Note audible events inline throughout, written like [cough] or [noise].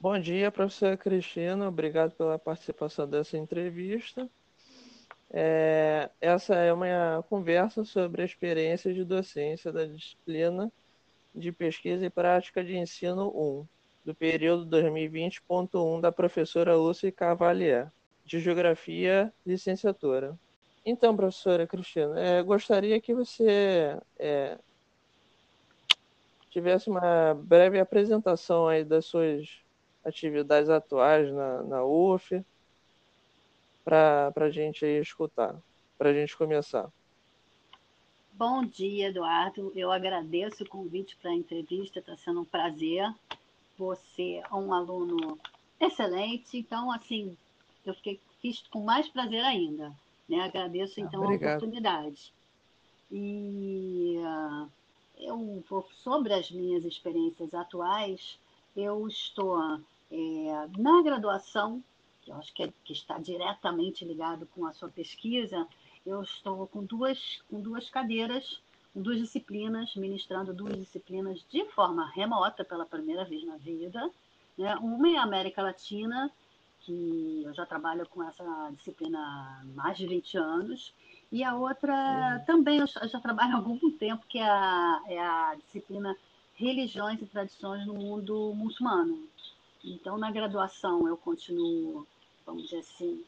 Bom dia, professora Cristina. Obrigado pela participação dessa entrevista. É, essa é uma conversa sobre a experiência de docência da disciplina de pesquisa e prática de ensino 1, do período 2020.1 da professora Lúcia Cavalier, de Geografia, licenciatura. Então, professora Cristina, é, gostaria que você é, tivesse uma breve apresentação aí das suas atividades atuais na, na UF, para a gente aí escutar, para a gente começar. Bom dia, Eduardo. Eu agradeço o convite para a entrevista, está sendo um prazer. Você é um aluno excelente, então, assim, eu fiquei, fiz com mais prazer ainda. Né? Agradeço, então, a oportunidade. E uh, eu vou, sobre as minhas experiências atuais, eu estou é, na graduação, que eu acho que, é, que está diretamente ligado com a sua pesquisa, eu estou com duas, com duas cadeiras, com duas disciplinas, ministrando duas disciplinas de forma remota pela primeira vez na vida. Né? Uma é a América Latina, que eu já trabalho com essa disciplina há mais de 20 anos, e a outra também eu já trabalho há algum tempo, que é a, é a disciplina Religiões e Tradições no Mundo Muçulmano. Então, na graduação, eu continuo, vamos dizer assim,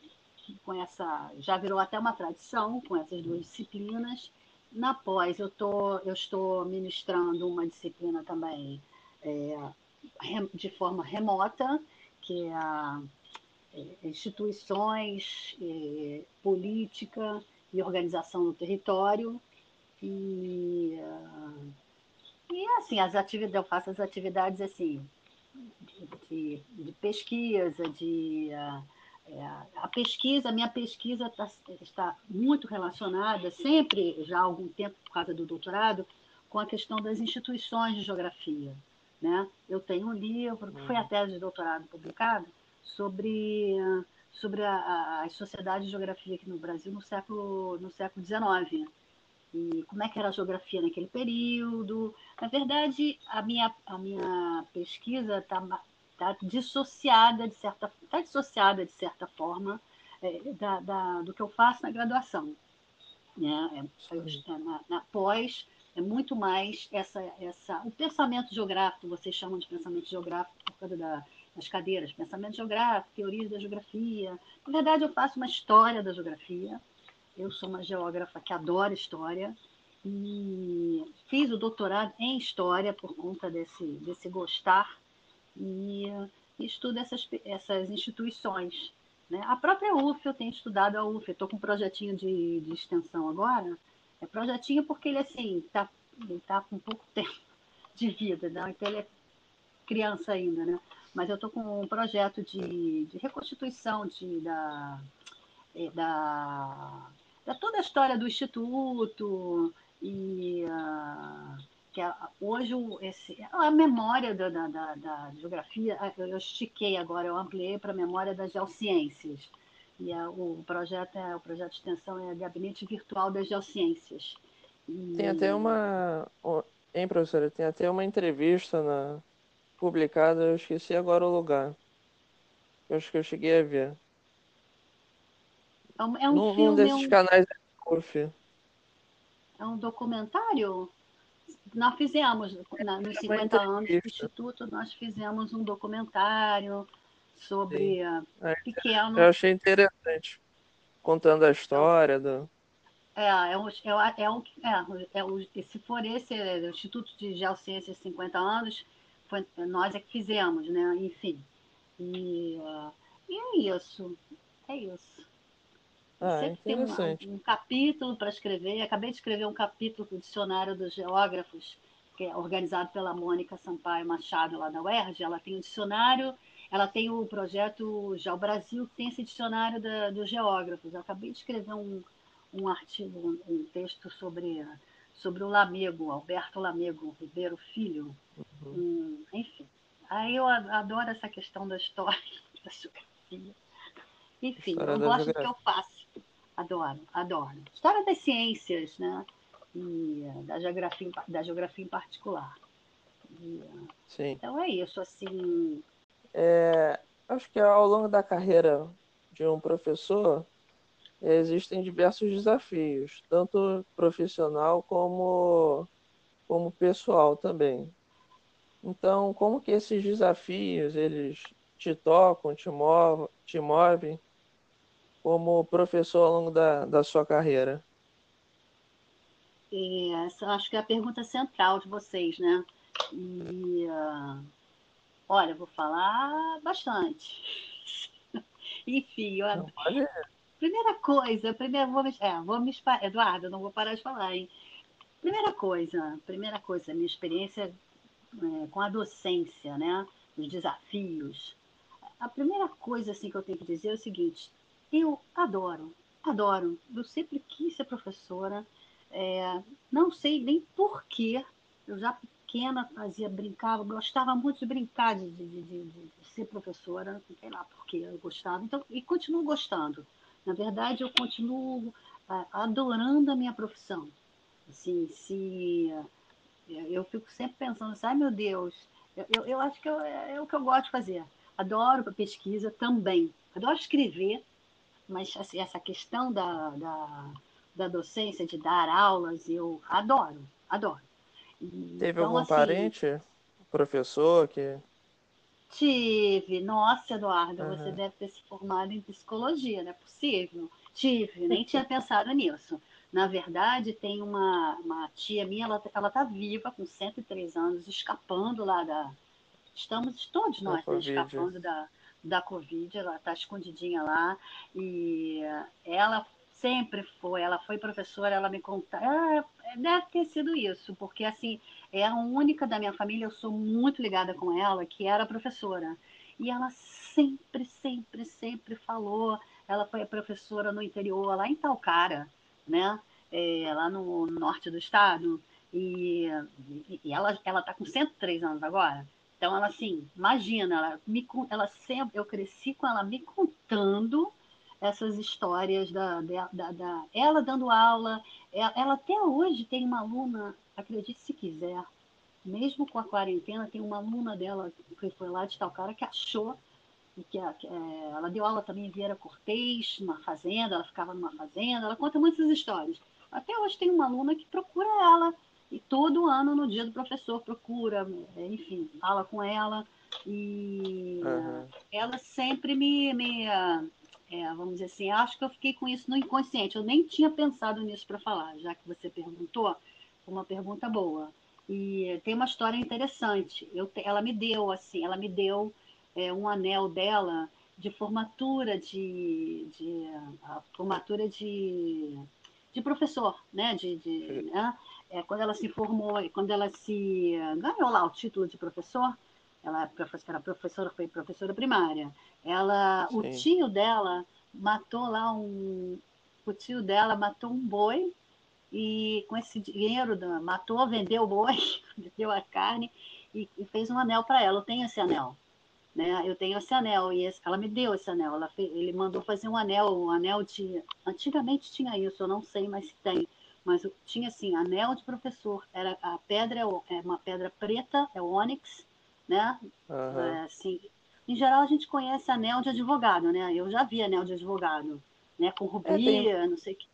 com essa. Já virou até uma tradição com essas duas disciplinas. Na pós, eu, tô, eu estou ministrando uma disciplina também é, de forma remota, que é a é, instituições, é, política e organização no território. E, uh, e assim, as atividades, eu faço as atividades assim, de, de pesquisa, de uh, é, a pesquisa, a minha pesquisa tá, está muito relacionada, sempre já há algum tempo, por causa do doutorado, com a questão das instituições de geografia. Né? Eu tenho um livro, que foi a tese de doutorado publicado, sobre, sobre a, a, as sociedades de geografia aqui no Brasil no século, no século XIX. E como é que era a geografia naquele período. Na verdade, a minha, a minha pesquisa está tá dissociada de certa tá dissociada de certa forma é, da, da, do que eu faço na graduação né? É, é, na, na, pós é muito mais essa essa o pensamento geográfico vocês chamam de pensamento geográfico por causa da, das cadeiras pensamento geográfico teorias da geografia. Na verdade eu faço uma história da geografia eu sou uma geógrafa que adora história e fiz o doutorado em história por conta desse desse gostar e, estudo essas, essas instituições. Né? A própria UF, eu tenho estudado a UF, estou com um projetinho de, de extensão agora. É projetinho porque ele assim está tá com pouco [laughs] tempo de vida, né? então ele é criança ainda, né? Mas eu estou com um projeto de, de reconstituição de, da, é, da, da toda a história do Instituto e uh, que é, hoje esse, a memória da, da, da, da, geografia, eu estiquei agora, eu ampliei para a memória das geociências. E a, o projeto é o projeto de extensão é Gabinete Virtual das Geociências. E... Tem até uma, hein, professora? Tem até uma entrevista na, publicada, eu esqueci agora o lugar. Eu acho que eu cheguei a ver. É um, é um num, filme. Desses é um... canais É um documentário? nós fizemos, na, nos 50 anos do Instituto, nós fizemos um documentário sobre uh, pequeno. Eu achei interessante, contando a história do. É, é um, é, é um, é, é um, se for esse é, o Instituto de Geociências 50 anos, foi, nós é que fizemos, né? Enfim. E, uh, e é isso. É isso. Ah, sempre tem um, um capítulo para escrever. Acabei de escrever um capítulo para o Dicionário dos Geógrafos, que é organizado pela Mônica Sampaio Machado, lá da UERJ. Ela tem um dicionário, ela tem o projeto Já o Brasil, que tem esse dicionário da, dos geógrafos. Eu acabei de escrever um, um artigo, um, um texto sobre, sobre o Lamego, Alberto Lamego Ribeiro Filho. Uhum. Um, enfim, aí eu adoro essa questão da história, [laughs] da geografia. Enfim, eu gosto do que eu faço. Adoro, adoro. História das ciências, né? E eh, da geografia, da geografia em particular. E, Sim. Então é isso, assim. É, acho que ao longo da carreira de um professor existem diversos desafios, tanto profissional como, como pessoal também. Então, como que esses desafios eles te tocam, te, mov te movem como professor ao longo da, da sua carreira? É, essa acho que é a pergunta central de vocês, né? E, uh, olha, vou falar bastante. [laughs] Enfim, olha, primeira coisa, primeiro vou me, é, vou me Eduardo, não vou parar de falar, hein? Primeira coisa, primeira coisa, minha experiência é, com a docência, né? Os desafios. A primeira coisa assim que eu tenho que dizer é o seguinte: eu adoro, adoro. Eu sempre quis ser professora. É, não sei nem porquê. Eu já pequena fazia, brincava, gostava muito de brincar de, de, de, de ser professora, não sei lá porquê eu gostava, então, e continuo gostando. Na verdade, eu continuo adorando a minha profissão. Assim, se eu fico sempre pensando assim, ai meu Deus, eu, eu, acho que eu, é, é o que eu gosto de fazer. Adoro pesquisa também. Adoro escrever, mas assim, essa questão da, da, da docência, de dar aulas, eu adoro, adoro. Teve então, algum assim, parente, professor que. Tive. Nossa, Eduardo, uhum. você deve ter se formado em psicologia, não é possível? Tive, nem tinha pensado nisso. Na verdade, tem uma, uma tia minha, ela, ela tá viva, com 103 anos, escapando lá da. Estamos todos nós né, escapando da, da Covid, ela está escondidinha lá. E ela sempre foi, ela foi professora, ela me conta, ah, deve ter sido isso, porque assim, é a única da minha família, eu sou muito ligada com ela, que era professora. E ela sempre, sempre, sempre falou, ela foi professora no interior, lá em Talcara, né? É, lá no norte do estado, e, e ela ela está com 103 anos agora. Então, ela assim, imagina, ela, me, ela sempre, eu cresci com ela me contando essas histórias da, da, da, da ela dando aula. Ela, ela, até hoje tem uma aluna, acredite se quiser, mesmo com a quarentena, tem uma aluna dela que foi lá de Talcara que achou que, que é, ela deu aula também em Vieira Cortez, numa fazenda, ela ficava numa fazenda, ela conta muitas histórias. Até hoje tem uma aluna que procura ela, e todo ano, no dia do professor, procura, enfim, fala com ela, e uhum. ela sempre me, me é, vamos dizer assim, acho que eu fiquei com isso no inconsciente, eu nem tinha pensado nisso para falar, já que você perguntou, foi uma pergunta boa. E tem uma história interessante, eu, ela me deu, assim, ela me deu é, um anel dela de formatura de, de formatura de, de professor, né? De, de né? É, quando ela se formou, quando ela se ganhou lá o título de professor, ela era professora, foi professora primária. Ela, o tio dela matou lá um, o tio dela matou um boi e com esse dinheiro matou, vendeu o boi, [laughs] vendeu a carne e, e fez um anel para ela. Eu tenho esse anel né? Eu tenho esse anel e esse, ela me deu esse anel. Fez, ele mandou fazer um anel, um anel de. Antigamente tinha isso, eu não sei mais se tem, mas tinha assim, anel de professor. Era a pedra é, é uma pedra preta, é o ônix, né? Uhum. É, assim, em geral a gente conhece anel de advogado, né? Eu já vi anel de advogado, né? Com rubia, é, tem... não sei o que.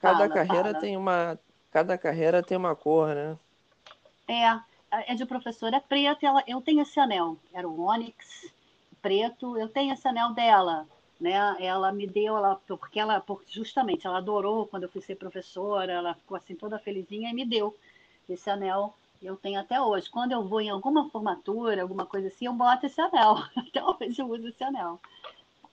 Cada fala, carreira fala. tem uma, cada carreira tem uma cor, né? É, é de professora é preta, ela, eu tenho esse anel, era o Onyx preto, eu tenho esse anel dela, né? Ela me deu, ela, porque ela, porque justamente, ela adorou quando eu fui ser professora, ela ficou assim toda felizinha e me deu esse anel. Eu tenho até hoje. Quando eu vou em alguma formatura, alguma coisa assim, eu boto esse anel. [laughs] Até hoje eu uso esse anel.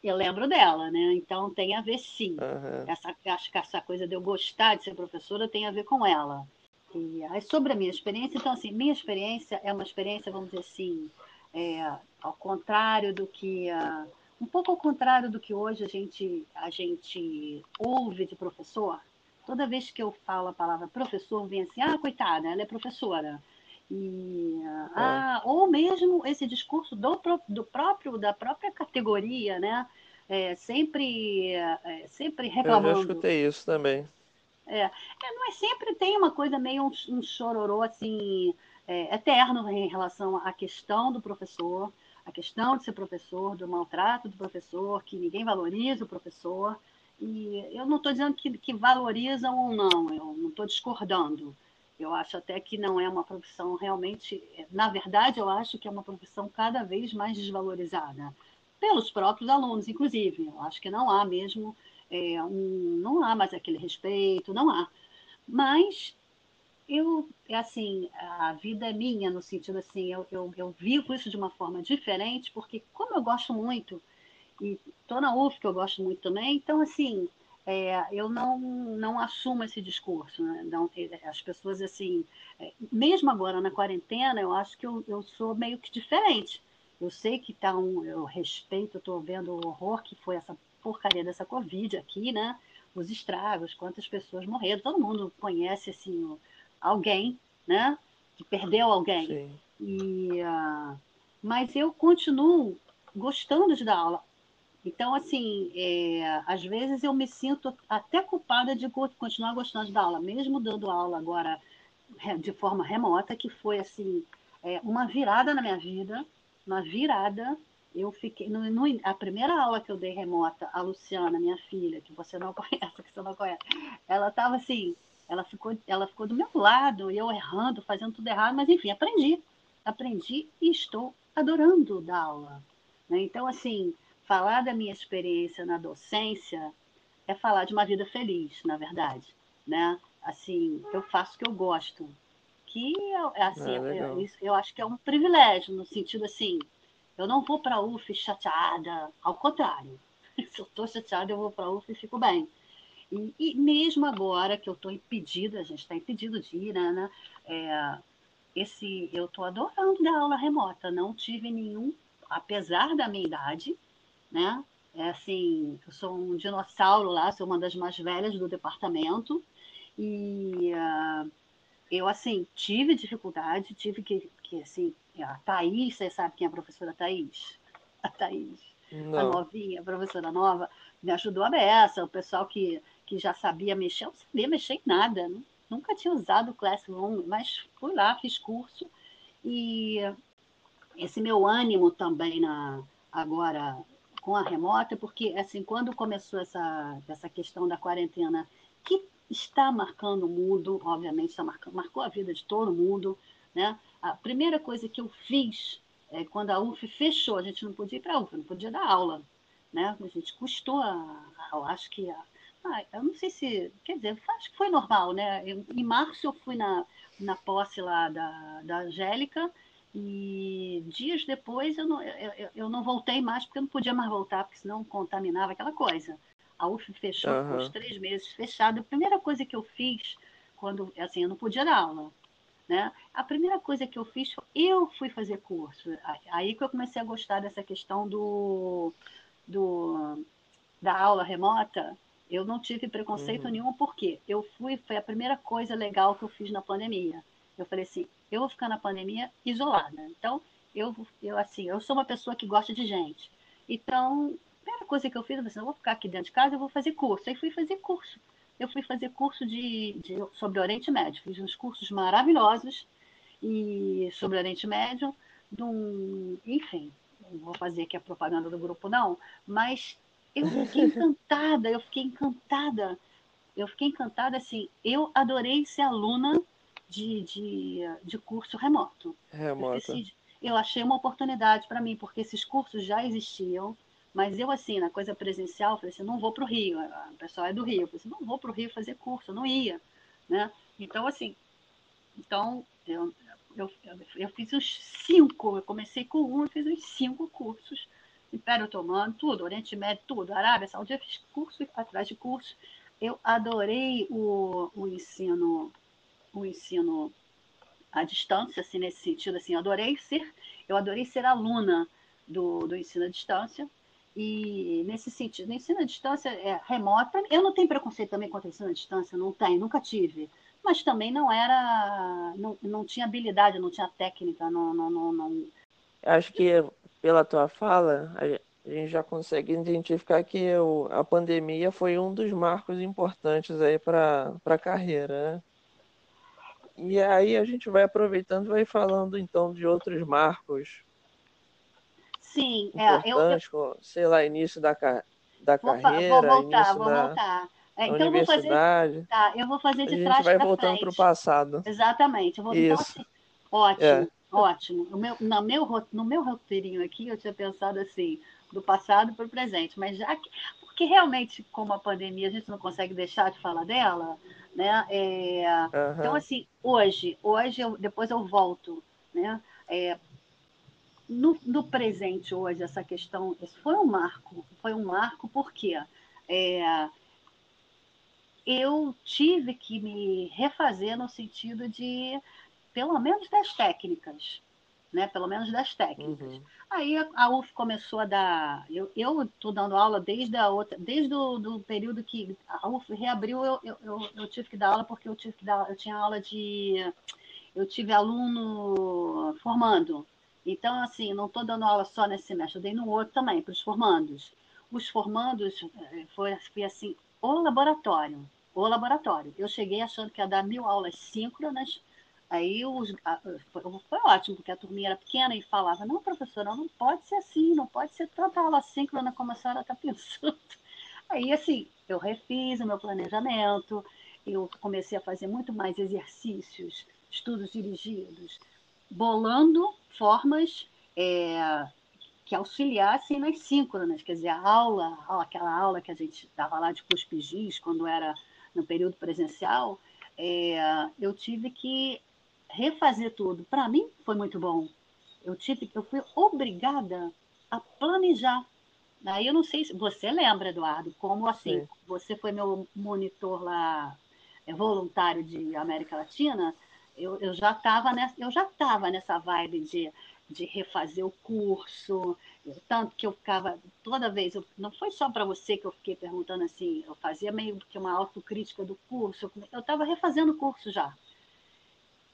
Eu lembro dela, né? Então tem a ver sim. Uhum. Essa, acho que essa coisa de eu gostar de ser professora tem a ver com ela. E aí, sobre a minha experiência, então, assim, minha experiência é uma experiência, vamos dizer assim, é, ao contrário do que. Uh, um pouco ao contrário do que hoje a gente, a gente ouve de professor. Toda vez que eu falo a palavra professor, vem assim, ah, coitada, ela é professora. E, é. ah, ou mesmo esse discurso do, do próprio, da própria categoria, né? É, sempre, é, sempre reclamando. Eu já escutei isso também. É, é, mas sempre tem uma coisa meio um, um chororô assim, é, eterno em relação à questão do professor. A questão de ser professor, do maltrato do professor, que ninguém valoriza o professor. E eu não estou dizendo que, que valorizam ou não, eu não estou discordando. Eu acho até que não é uma profissão realmente. Na verdade, eu acho que é uma profissão cada vez mais desvalorizada pelos próprios alunos, inclusive. Eu acho que não há mesmo, é, um, não há mais aquele respeito, não há. Mas eu, assim, a vida é minha, no sentido assim, eu, eu, eu vivo isso de uma forma diferente, porque como eu gosto muito, e estou na UF, que eu gosto muito também, então, assim, é, eu não, não assumo esse discurso. Né? Não, é, as pessoas, assim, é, mesmo agora na quarentena, eu acho que eu, eu sou meio que diferente. Eu sei que tá um, eu respeito, estou vendo o horror que foi essa porcaria dessa Covid aqui, né? Os estragos, quantas pessoas morreram, todo mundo conhece, assim, alguém, né? Que perdeu alguém. Sim. E, uh, mas eu continuo gostando de dar aula. Então, assim, é, às vezes eu me sinto até culpada de continuar gostando de dar aula, mesmo dando aula agora de forma remota, que foi, assim, é, uma virada na minha vida, uma virada. Eu fiquei. No, no, a primeira aula que eu dei remota, a Luciana, minha filha, que você não [laughs] conhece, que você não conhece, ela estava assim, ela ficou, ela ficou do meu lado, eu errando, fazendo tudo errado, mas enfim, aprendi. Aprendi e estou adorando dar aula. Né? Então, assim, falar da minha experiência na docência é falar de uma vida feliz, na verdade. Né? Assim, eu faço o que eu gosto. Que, assim, é eu, eu acho que é um privilégio, no sentido assim, eu não vou para UF chateada, ao contrário. [laughs] Se eu estou chateada, eu vou para UF e fico bem. E, e mesmo agora que eu estou impedida, a gente está impedido de ir, né? né é, esse, eu estou adorando dar aula remota. Não tive nenhum, apesar da minha idade, né? É assim, eu sou um dinossauro lá, sou uma das mais velhas do departamento. E uh, eu, assim, tive dificuldade, tive que, que assim, a Thaís, você sabe quem é a professora Thaís? A Thaís, Não. a novinha, a professora nova, me ajudou a beça, o pessoal que que já sabia mexer, eu não sabia mexer em nada, nunca tinha usado o Classroom, mas fui lá, fiz curso e esse meu ânimo também na agora com a remota, porque assim quando começou essa essa questão da quarentena que está marcando o mundo, obviamente está marcando, marcou a vida de todo mundo, né? A primeira coisa que eu fiz é, quando a UF fechou, a gente não podia ir para a UF, não podia dar aula, né? A gente custou, a, eu acho que a, ah, eu não sei se. Quer dizer, acho que foi normal, né? Eu, em março eu fui na, na posse lá da, da Angélica e dias depois eu não, eu, eu não voltei mais porque eu não podia mais voltar, porque senão contaminava aquela coisa. A UF fechou, uhum. os três meses fechado. A primeira coisa que eu fiz, quando assim, eu não podia dar aula, né? A primeira coisa que eu fiz foi eu fui fazer curso. Aí que eu comecei a gostar dessa questão do, do da aula remota eu não tive preconceito uhum. nenhum, porque eu fui, foi a primeira coisa legal que eu fiz na pandemia. Eu falei assim, eu vou ficar na pandemia isolada. Então, eu, eu assim, eu sou uma pessoa que gosta de gente. Então, a primeira coisa que eu fiz, eu falei assim, eu vou ficar aqui dentro de casa, eu vou fazer curso. Aí fui fazer curso. Eu fui fazer curso de, de sobre Oriente Médio. Fiz uns cursos maravilhosos e sobre Oriente Médio, de um, enfim, não vou fazer aqui a propaganda do grupo não, mas eu fiquei encantada, eu fiquei encantada. Eu fiquei encantada, assim, eu adorei ser aluna de, de, de curso remoto. Remoto. Eu, eu achei uma oportunidade para mim, porque esses cursos já existiam, mas eu, assim, na coisa presencial, falei assim, não vou para o Rio, o pessoal é do Rio, eu falei assim, não vou para o Rio fazer curso, eu não ia, né? Então, assim, então, eu, eu, eu fiz uns cinco, eu comecei com um, eu fiz uns cinco cursos Império Otomano, tudo, Oriente Médio, tudo, Arábia Saudita, eu fiz curso atrás de curso. Eu adorei o, o ensino, o ensino à distância, assim, nesse sentido, assim, adorei ser, eu adorei ser aluna do, do ensino à distância. E nesse sentido, ensino à distância é remota. Eu não tenho preconceito também contra ensino à distância, não tenho, nunca tive. Mas também não era, não, não tinha habilidade, não tinha técnica, não, não, não, não. Acho que pela tua fala, a gente já consegue identificar que o, a pandemia foi um dos marcos importantes aí para a carreira, né? E aí a gente vai aproveitando e vai falando então de outros marcos. Sim, é, eu, eu... sei lá, início da, da vou, carreira, vou voltar, início vou da, voltar. É, então universidade. Vou fazer, tá, eu vou fazer de a trás gente vai voltando para o passado. Exatamente. Eu vou, então, assim, ótimo, é. Ótimo. O meu, no, meu, no meu roteirinho aqui, eu tinha pensado assim, do passado para o presente, mas já que, porque realmente, como a pandemia, a gente não consegue deixar de falar dela, né? É, uhum. Então, assim, hoje, hoje eu, depois eu volto, né? É, no, no, presente hoje, essa questão, isso foi um marco, foi um marco porque é, eu tive que me refazer no sentido de, pelo menos das técnicas, né? Pelo menos das técnicas. Uhum. Aí a UF começou a dar. Eu estou dando aula desde a outra, desde o do período que a UF reabriu, eu, eu, eu, eu, tive que dar aula porque eu tive que dar, eu tinha aula de. Eu tive aluno formando. Então, assim, não estou dando aula só nesse semestre, eu dei no outro também, para os formandos. Os formandos eh, foi, foi assim, o laboratório o laboratório. Eu cheguei achando que ia dar mil aulas síncronas, aí os, foi, foi, ótimo, porque a turminha era pequena e falava, não, professora, não pode ser assim, não pode ser tanta aula síncrona como a senhora está pensando. [laughs] Aí, assim, eu refiz o meu planejamento, eu comecei a fazer muito mais exercícios, estudos dirigidos, bolando formas é, que auxiliassem nas síncronas, quer dizer, a aula, aquela aula que a gente dava lá de cuspigis, quando era no período presencial, é, eu tive que refazer tudo. Para mim foi muito bom. Eu tive, eu fui obrigada a planejar. Aí eu não sei se você lembra, Eduardo, como assim? Sim. Você foi meu monitor lá é, voluntário de América Latina. Eu, eu já estava nessa, eu já estava nessa vibe de de refazer o curso, tanto que eu ficava toda vez, eu, não foi só para você que eu fiquei perguntando assim, eu fazia meio que uma autocrítica do curso, eu estava refazendo o curso já.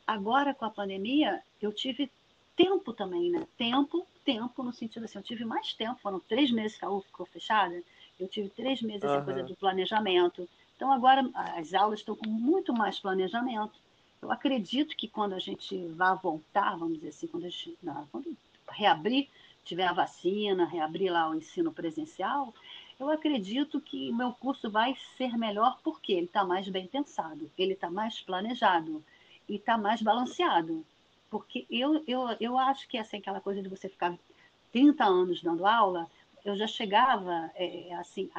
Agora, com a pandemia, eu tive tempo também, né? Tempo, tempo, no sentido assim, eu tive mais tempo, foram três meses que a UF ficou fechada, eu tive três meses uhum. essa coisa do planejamento. Então, agora as aulas estão com muito mais planejamento. Eu acredito que quando a gente vai voltar, vamos dizer assim, quando, a gente, não, quando reabrir, tiver a vacina, reabrir lá o ensino presencial, eu acredito que o meu curso vai ser melhor porque ele está mais bem pensado, ele está mais planejado e está mais balanceado. Porque eu, eu, eu acho que assim, aquela coisa de você ficar 30 anos dando aula, eu já chegava é, assim,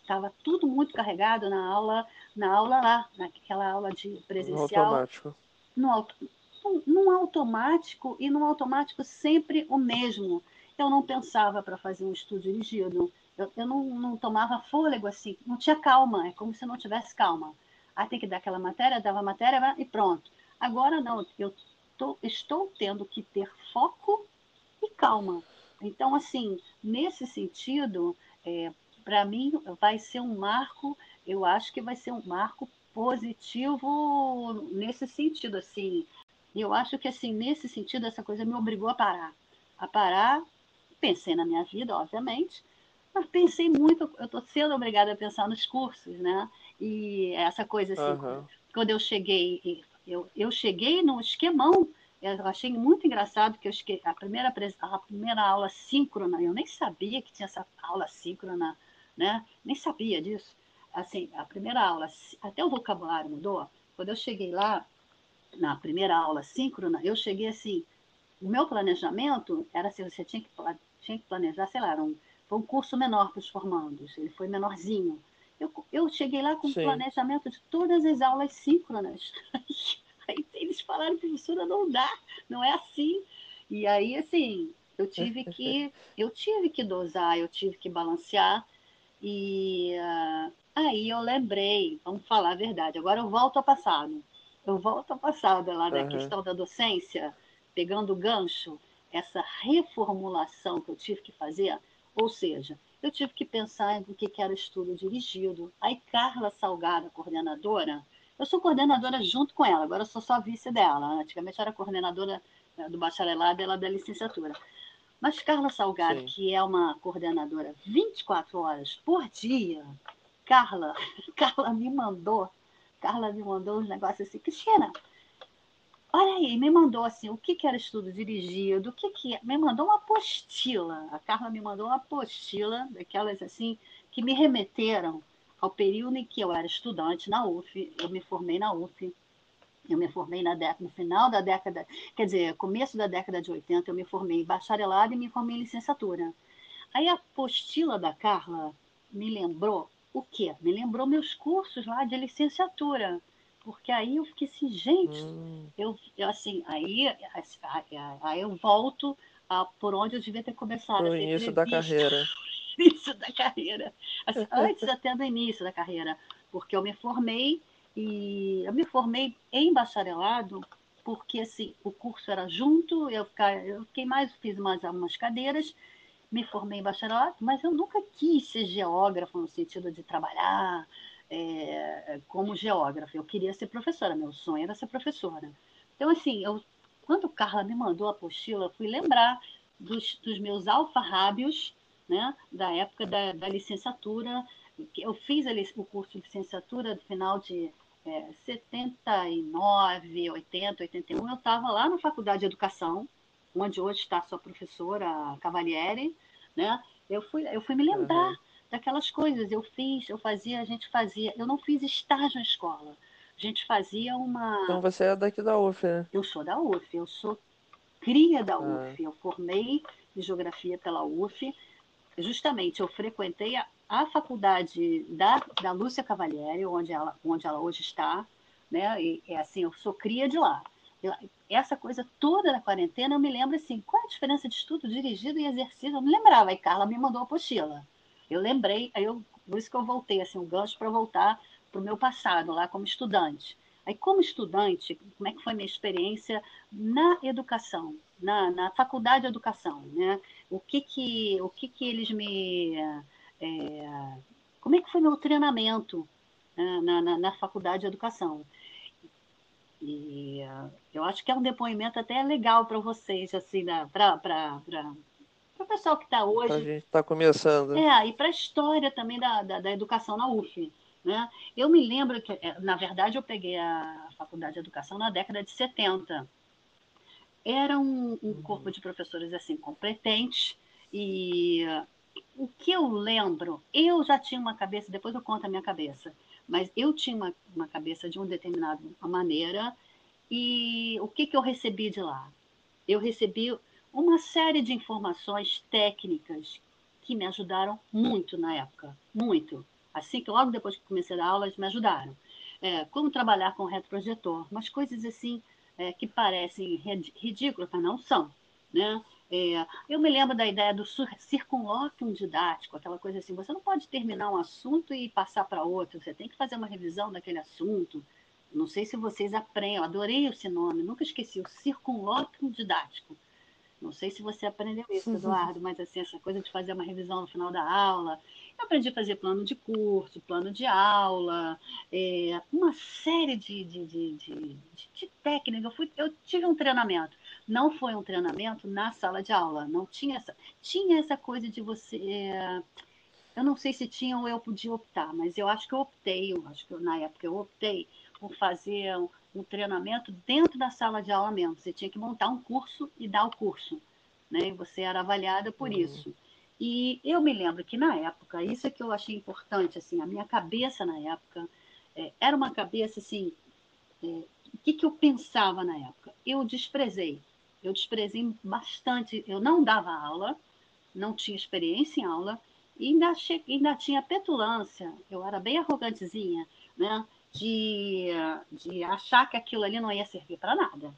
estava tudo muito carregado na aula, na aula lá, naquela aula de presencial. No automático. No, num automático e no automático sempre o mesmo. Eu não pensava para fazer um estudo dirigido, eu, eu não, não, tomava fôlego assim, não tinha calma, é como se não tivesse calma. Aí tem que dar aquela matéria, dava matéria e pronto. Agora não, eu tô, estou tendo que ter foco e calma. Então, assim, nesse sentido, é, para mim vai ser um marco, eu acho que vai ser um marco positivo nesse sentido, assim. Eu acho que assim, nesse sentido, essa coisa me obrigou a parar. A parar, pensei na minha vida, obviamente, mas pensei muito, eu estou sendo obrigada a pensar nos cursos, né? E essa coisa assim, uhum. quando eu cheguei, eu, eu cheguei no esquemão eu achei muito engraçado que eu a primeira, a primeira aula síncrona, eu nem sabia que tinha essa aula síncrona né? Nem sabia disso. Assim, a primeira aula, até o vocabulário mudou. Quando eu cheguei lá, na primeira aula síncrona, eu cheguei assim, o meu planejamento era assim, você tinha que, tinha que planejar, sei lá, era um, foi um curso menor para os formandos, ele foi menorzinho. Eu, eu cheguei lá com o planejamento de todas as aulas síncronas. [laughs] Aí eles falaram, professora, não dá, não é assim. E aí, assim, eu tive [laughs] que, eu tive que dosar, eu tive que balancear. E uh, aí eu lembrei, vamos falar a verdade, agora eu volto ao passado. Eu volto ao passado lá da uhum. questão da docência, pegando o gancho, essa reformulação que eu tive que fazer, ou seja, eu tive que pensar no que era estudo dirigido. Aí Carla Salgado, coordenadora, eu sou coordenadora junto com ela, agora eu sou só vice dela. Antigamente eu era coordenadora né, do bacharelado e ela da licenciatura. Mas Carla Salgado, Sim. que é uma coordenadora 24 horas por dia, Carla, [laughs] Carla me mandou, Carla me mandou uns negócios assim, Cristina, olha aí, me mandou assim, o que, que era estudo dirigido, o que que me mandou uma apostila. A Carla me mandou uma apostila daquelas assim que me remeteram ao período em que eu era estudante na UF, eu me formei na UF. Eu me formei na década, no final da década, quer dizer, começo da década de 80, eu me formei em bacharelado e me formei em licenciatura. Aí a apostila da Carla me lembrou o quê? Me lembrou meus cursos lá de licenciatura. Porque aí eu fiquei assim, gente, hum. eu, eu, assim, aí, aí eu volto a, por onde eu devia ter começado. No início da carreira. [laughs] início da carreira. Assim, antes até do início da carreira. Porque eu me formei e eu me formei em bacharelado porque assim, o curso era junto, eu, fiquei, eu fiquei mais, fiz mais algumas cadeiras, me formei em bacharelado, mas eu nunca quis ser geógrafo no sentido de trabalhar é, como geógrafa. Eu queria ser professora, meu sonho era ser professora. Então, assim, eu, quando Carla me mandou a apostila, fui lembrar dos, dos meus alfarrábios, né, da época da, da licenciatura. Eu fiz o curso de licenciatura no final de é, 79, 80, 81. Eu estava lá na Faculdade de Educação, onde hoje está sua professora Cavalieri, né? Eu fui, eu fui me lembrar uhum. Daquelas coisas. Eu fiz, eu fazia, a gente fazia. Eu não fiz estágio na escola. A gente fazia uma. Então você é daqui da UF, né? Eu sou da UF, eu sou cria da ah. UF. Eu formei em geografia pela UF. Justamente, eu frequentei a, a faculdade da, da Lúcia Cavalieri, onde ela, onde ela hoje está, né? E é assim, eu sou cria de lá essa coisa toda da quarentena, eu me lembro assim, qual é a diferença de estudo dirigido e exercício? Eu me lembrava, aí Carla me mandou a apostila. Eu lembrei, aí eu, por isso que eu voltei, assim, o gancho para voltar para o meu passado, lá como estudante. Aí, como estudante, como é que foi minha experiência na educação, na, na faculdade de educação, né? O que que, o que, que eles me... É, como é que foi meu treinamento né, na, na, na faculdade de educação? E uh, eu acho que é um depoimento até legal para vocês, assim, né? Para o pessoal que está hoje. A gente está começando. É, e para a história também da, da, da, educação na UF. Né? Eu me lembro que, é, na verdade, eu peguei a faculdade de educação na década de 70. Era um, um uhum. corpo de professores assim competentes e o que eu lembro, eu já tinha uma cabeça, depois eu conto a minha cabeça mas eu tinha uma, uma cabeça de uma determinada maneira e o que, que eu recebi de lá? Eu recebi uma série de informações técnicas que me ajudaram muito na época, muito. Assim que logo depois que comecei a dar aulas, me ajudaram. É, como trabalhar com retroprojetor, umas coisas assim é, que parecem ridículas, mas não são. Né? É, eu me lembro da ideia do circunlóquio didático, aquela coisa assim, você não pode terminar um assunto e passar para outro, você tem que fazer uma revisão daquele assunto. Não sei se vocês aprendem, eu adorei esse nome, nunca esqueci, o circunlóquio didático. Não sei se você aprendeu isso, Eduardo, mas assim, essa coisa de fazer uma revisão no final da aula. Eu aprendi a fazer plano de curso, plano de aula, é, uma série de, de, de, de, de técnicas. Eu, fui, eu tive um treinamento não foi um treinamento na sala de aula, não tinha essa, tinha essa coisa de você, é, eu não sei se tinha ou eu podia optar, mas eu acho que eu optei, eu acho que eu, na época eu optei por fazer um, treinamento dentro da sala de aula mesmo. Você tinha que montar um curso e dar o curso, né? E você era avaliada por uhum. isso. E eu me lembro que na época, isso é que eu achei importante, assim, a minha cabeça na época é, era uma cabeça assim, é, o que, que eu pensava na época? Eu desprezei eu desprezei bastante. Eu não dava aula, não tinha experiência em aula, e ainda, che... ainda tinha petulância, eu era bem arrogantezinha, né? De, de achar que aquilo ali não ia servir para nada.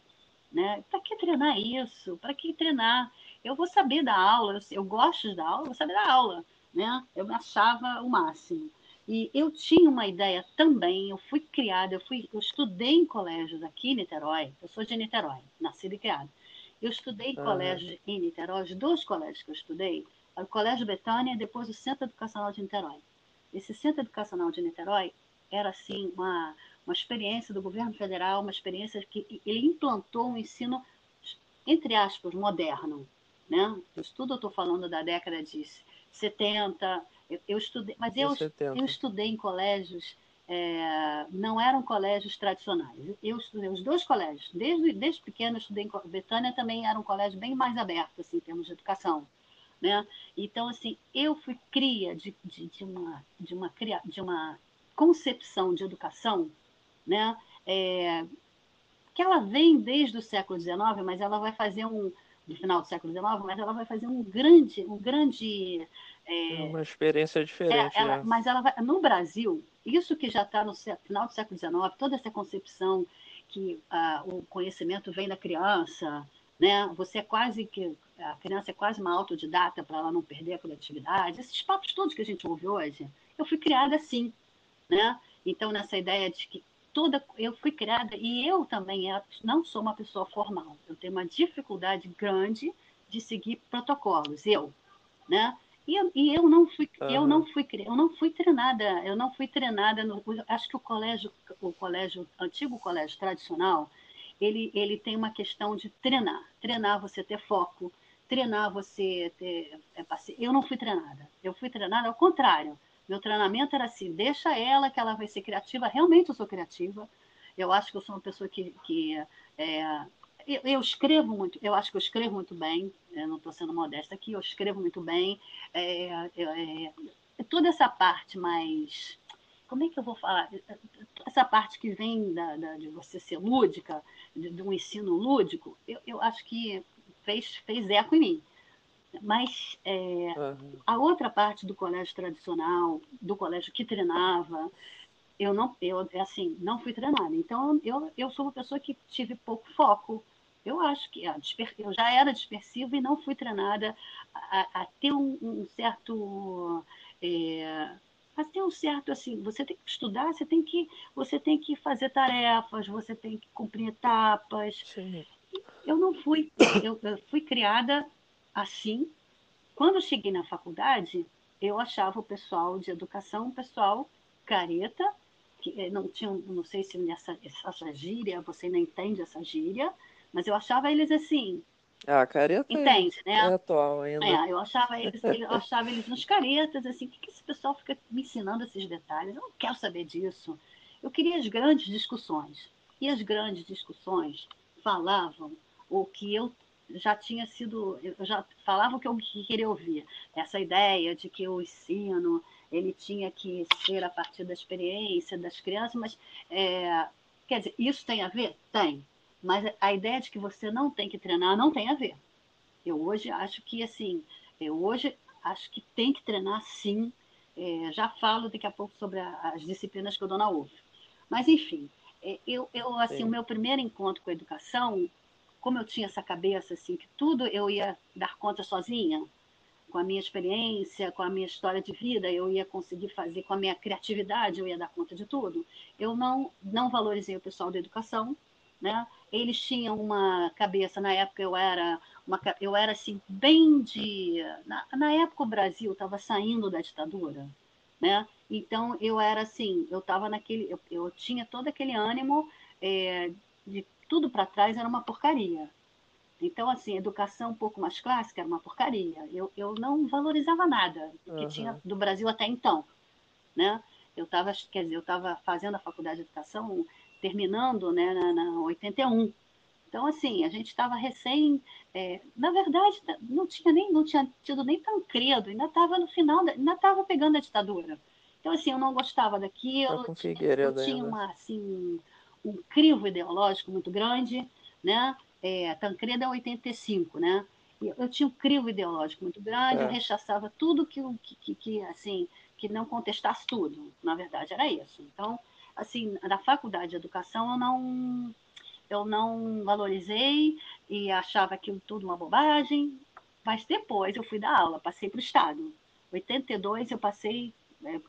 Né? Para que treinar isso? Para que treinar? Eu vou saber da aula, eu, eu gosto da aula, eu vou saber da aula. Né? Eu me achava o máximo. E eu tinha uma ideia também, eu fui criada, eu, fui, eu estudei em colégios aqui em Niterói, eu sou de Niterói, nascida e criada. Eu estudei em uhum. colégio em Niterói, os dois colégios que eu estudei, o Colégio Betânia e depois o Centro Educacional de Niterói. Esse Centro Educacional de Niterói era, assim, uma, uma experiência do governo federal, uma experiência que ele implantou um ensino, entre aspas, moderno. Né? Isso tudo eu estou falando da década de 70, eu, eu estudei, mas eu, eu estudei em colégios é, não eram colégios tradicionais. Eu estudei os dois colégios, desde, desde pequeno eu estudei em Betânia, também era um colégio bem mais aberto, assim, em termos de educação. Né? Então, assim, eu fui cria de, de, de, uma, de, uma, de uma concepção de educação, né? É, que ela vem desde o século XIX, mas ela vai fazer um, do final do século XIX, mas ela vai fazer um grande, um grande é, uma experiência diferente. É, ela, né? Mas ela vai, no Brasil, isso que já está no final do século XIX, toda essa concepção que ah, o conhecimento vem da criança, né? Você é quase que a criança é quase uma autodidata para ela não perder a criatividade. Esses papos todos que a gente ouve hoje, eu fui criada assim, né? Então nessa ideia de que toda eu fui criada e eu também é, não sou uma pessoa formal. Eu tenho uma dificuldade grande de seguir protocolos. Eu, né? E eu, e eu não fui, uhum. eu não fui, eu não fui treinada, eu não fui treinada no, acho que o colégio, o colégio, antigo colégio tradicional, ele, ele tem uma questão de treinar, treinar você ter foco, treinar você ter, é, eu não fui treinada, eu fui treinada ao contrário, meu treinamento era assim, deixa ela que ela vai ser criativa, realmente eu sou criativa, eu acho que eu sou uma pessoa que, que é, eu, escrevo muito, eu acho que eu escrevo muito bem, eu não estou sendo modesta aqui, eu escrevo muito bem. É, é, é, toda essa parte mais. Como é que eu vou falar? Essa parte que vem da, da de você ser lúdica, de, de, um ensino lúdico, eu, eu acho que fez, fez eco em mim. Mas é, uhum. a outra parte do colégio tradicional, do colégio que treinava, eu não, eu assim, não fui treinada. Então eu, eu sou uma pessoa que tive pouco foco, eu acho que eu já era dispersiva e não fui treinada a, a ter um, um certo. É, a ter um certo assim, você tem que estudar, você tem que, você tem que fazer tarefas, você tem que cumprir etapas. Sim. Eu não fui, eu, eu fui criada assim. Quando cheguei na faculdade, eu achava o pessoal de educação um pessoal careta, que eh, não tinha, não sei se nessa essa gíria, você não entende essa gíria, mas eu achava eles assim. Ah, careta entende, é, né? é atual ainda. É, eu achava eles, eu achava eles nos caretas, assim, o que, que esse pessoal fica me ensinando esses detalhes? Eu não quero saber disso. Eu queria as grandes discussões. E as grandes discussões falavam o que eu já tinha sido, eu já falava o que eu queria ouvir. Essa ideia de que o ensino ele tinha que ser a partir da experiência das crianças, mas é, quer dizer, isso tem a ver? Tem. Mas a ideia de que você não tem que treinar não tem a ver. Eu hoje acho que, assim, eu hoje acho que tem que treinar sim. É, já falo daqui a pouco sobre a, as disciplinas que eu dou na UF. Mas, enfim, é, eu, eu assim, o meu primeiro encontro com a educação, como eu tinha essa cabeça, assim, que tudo eu ia dar conta sozinha, com a minha experiência, com a minha história de vida, eu ia conseguir fazer, com a minha criatividade, eu ia dar conta de tudo. Eu não, não valorizei o pessoal da educação, né? Eles tinham uma cabeça, na época eu era, uma, eu era assim, bem de. Na, na época o Brasil estava saindo da ditadura, né? Então eu era assim, eu estava naquele. Eu, eu, tinha todo aquele ânimo é, de tudo para trás era uma porcaria. Então, assim, educação um pouco mais clássica era uma porcaria. Eu, eu não valorizava nada que uhum. tinha do Brasil até então, né? Eu estava, quer dizer, eu estava fazendo a faculdade de educação terminando né, na, na 81. Então, assim, a gente estava recém. É, na verdade, não tinha nem não tinha tido nem tão credo, ainda estava no final, da, ainda estava pegando a ditadura. Então, assim, eu não gostava daquilo. Tá tinha, eu tinha uma, assim, um crivo ideológico muito grande, né? É, Tancredo é 85, né? Eu tinha um crivo ideológico muito grande, é. rechaçava tudo que, que, que, assim, que não contestasse tudo. Na verdade, era isso. Então, assim, na faculdade de educação eu não eu não valorizei e achava aquilo tudo uma bobagem, mas depois eu fui dar aula, passei para o Estado. 82 eu passei, é,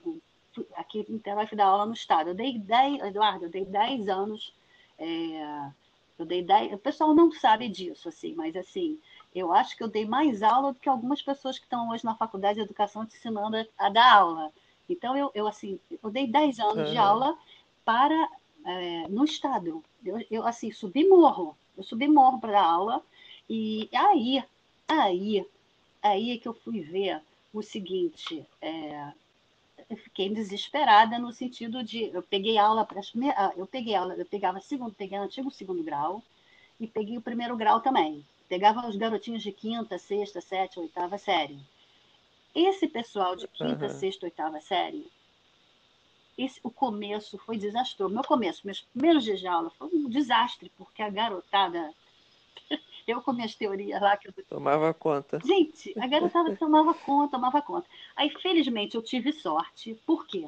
aqui em Niterói fui dar aula no Estado. Eu dei 10, Eduardo, eu dei 10 anos, é, eu dei 10, o pessoal não sabe disso, assim, mas assim, eu acho que eu dei mais aula do que algumas pessoas que estão hoje na faculdade de educação te ensinando a, a dar aula. Então, eu, eu, assim, eu dei 10 anos uhum. de aula para é, no estado. Eu, eu, assim, subi morro. Eu subi morro para dar aula. E aí, aí, aí é que eu fui ver o seguinte. É, eu fiquei desesperada no sentido de eu peguei aula para ah, eu peguei aula, eu pegava segundo, peguei antigo segundo grau e peguei o primeiro grau também. Pegava os garotinhos de quinta, sexta, sétima, oitava série. Esse pessoal de quinta, uhum. sexta, oitava série, esse, o começo foi desastroso. Meu começo, meus primeiros dias de aula foi um desastre, porque a garotada eu com minhas teorias lá que eu... Tomava conta. Gente, a garotada [laughs] tomava conta, tomava conta. Aí, felizmente, eu tive sorte, porque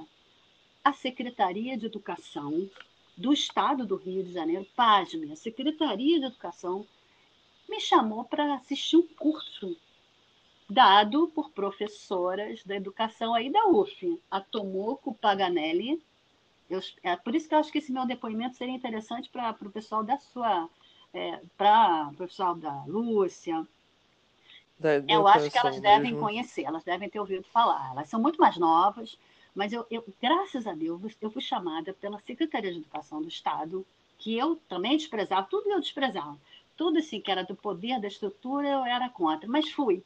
a Secretaria de Educação do Estado do Rio de Janeiro, pasme, a Secretaria de Educação me chamou para assistir um curso dado por professoras da educação aí da UF, a Tomoko Paganelli. Eu, é por isso que eu acho que esse meu depoimento seria interessante para o pessoal da sua é, para o pessoal da Lúcia. Da eu acho que elas devem mesmo. conhecer, elas devem ter ouvido falar. Elas são muito mais novas, mas eu, eu, graças a Deus, eu fui chamada pela Secretaria de Educação do Estado, que eu também desprezava, tudo eu desprezava. Tudo assim que era do poder, da estrutura, eu era contra, mas fui.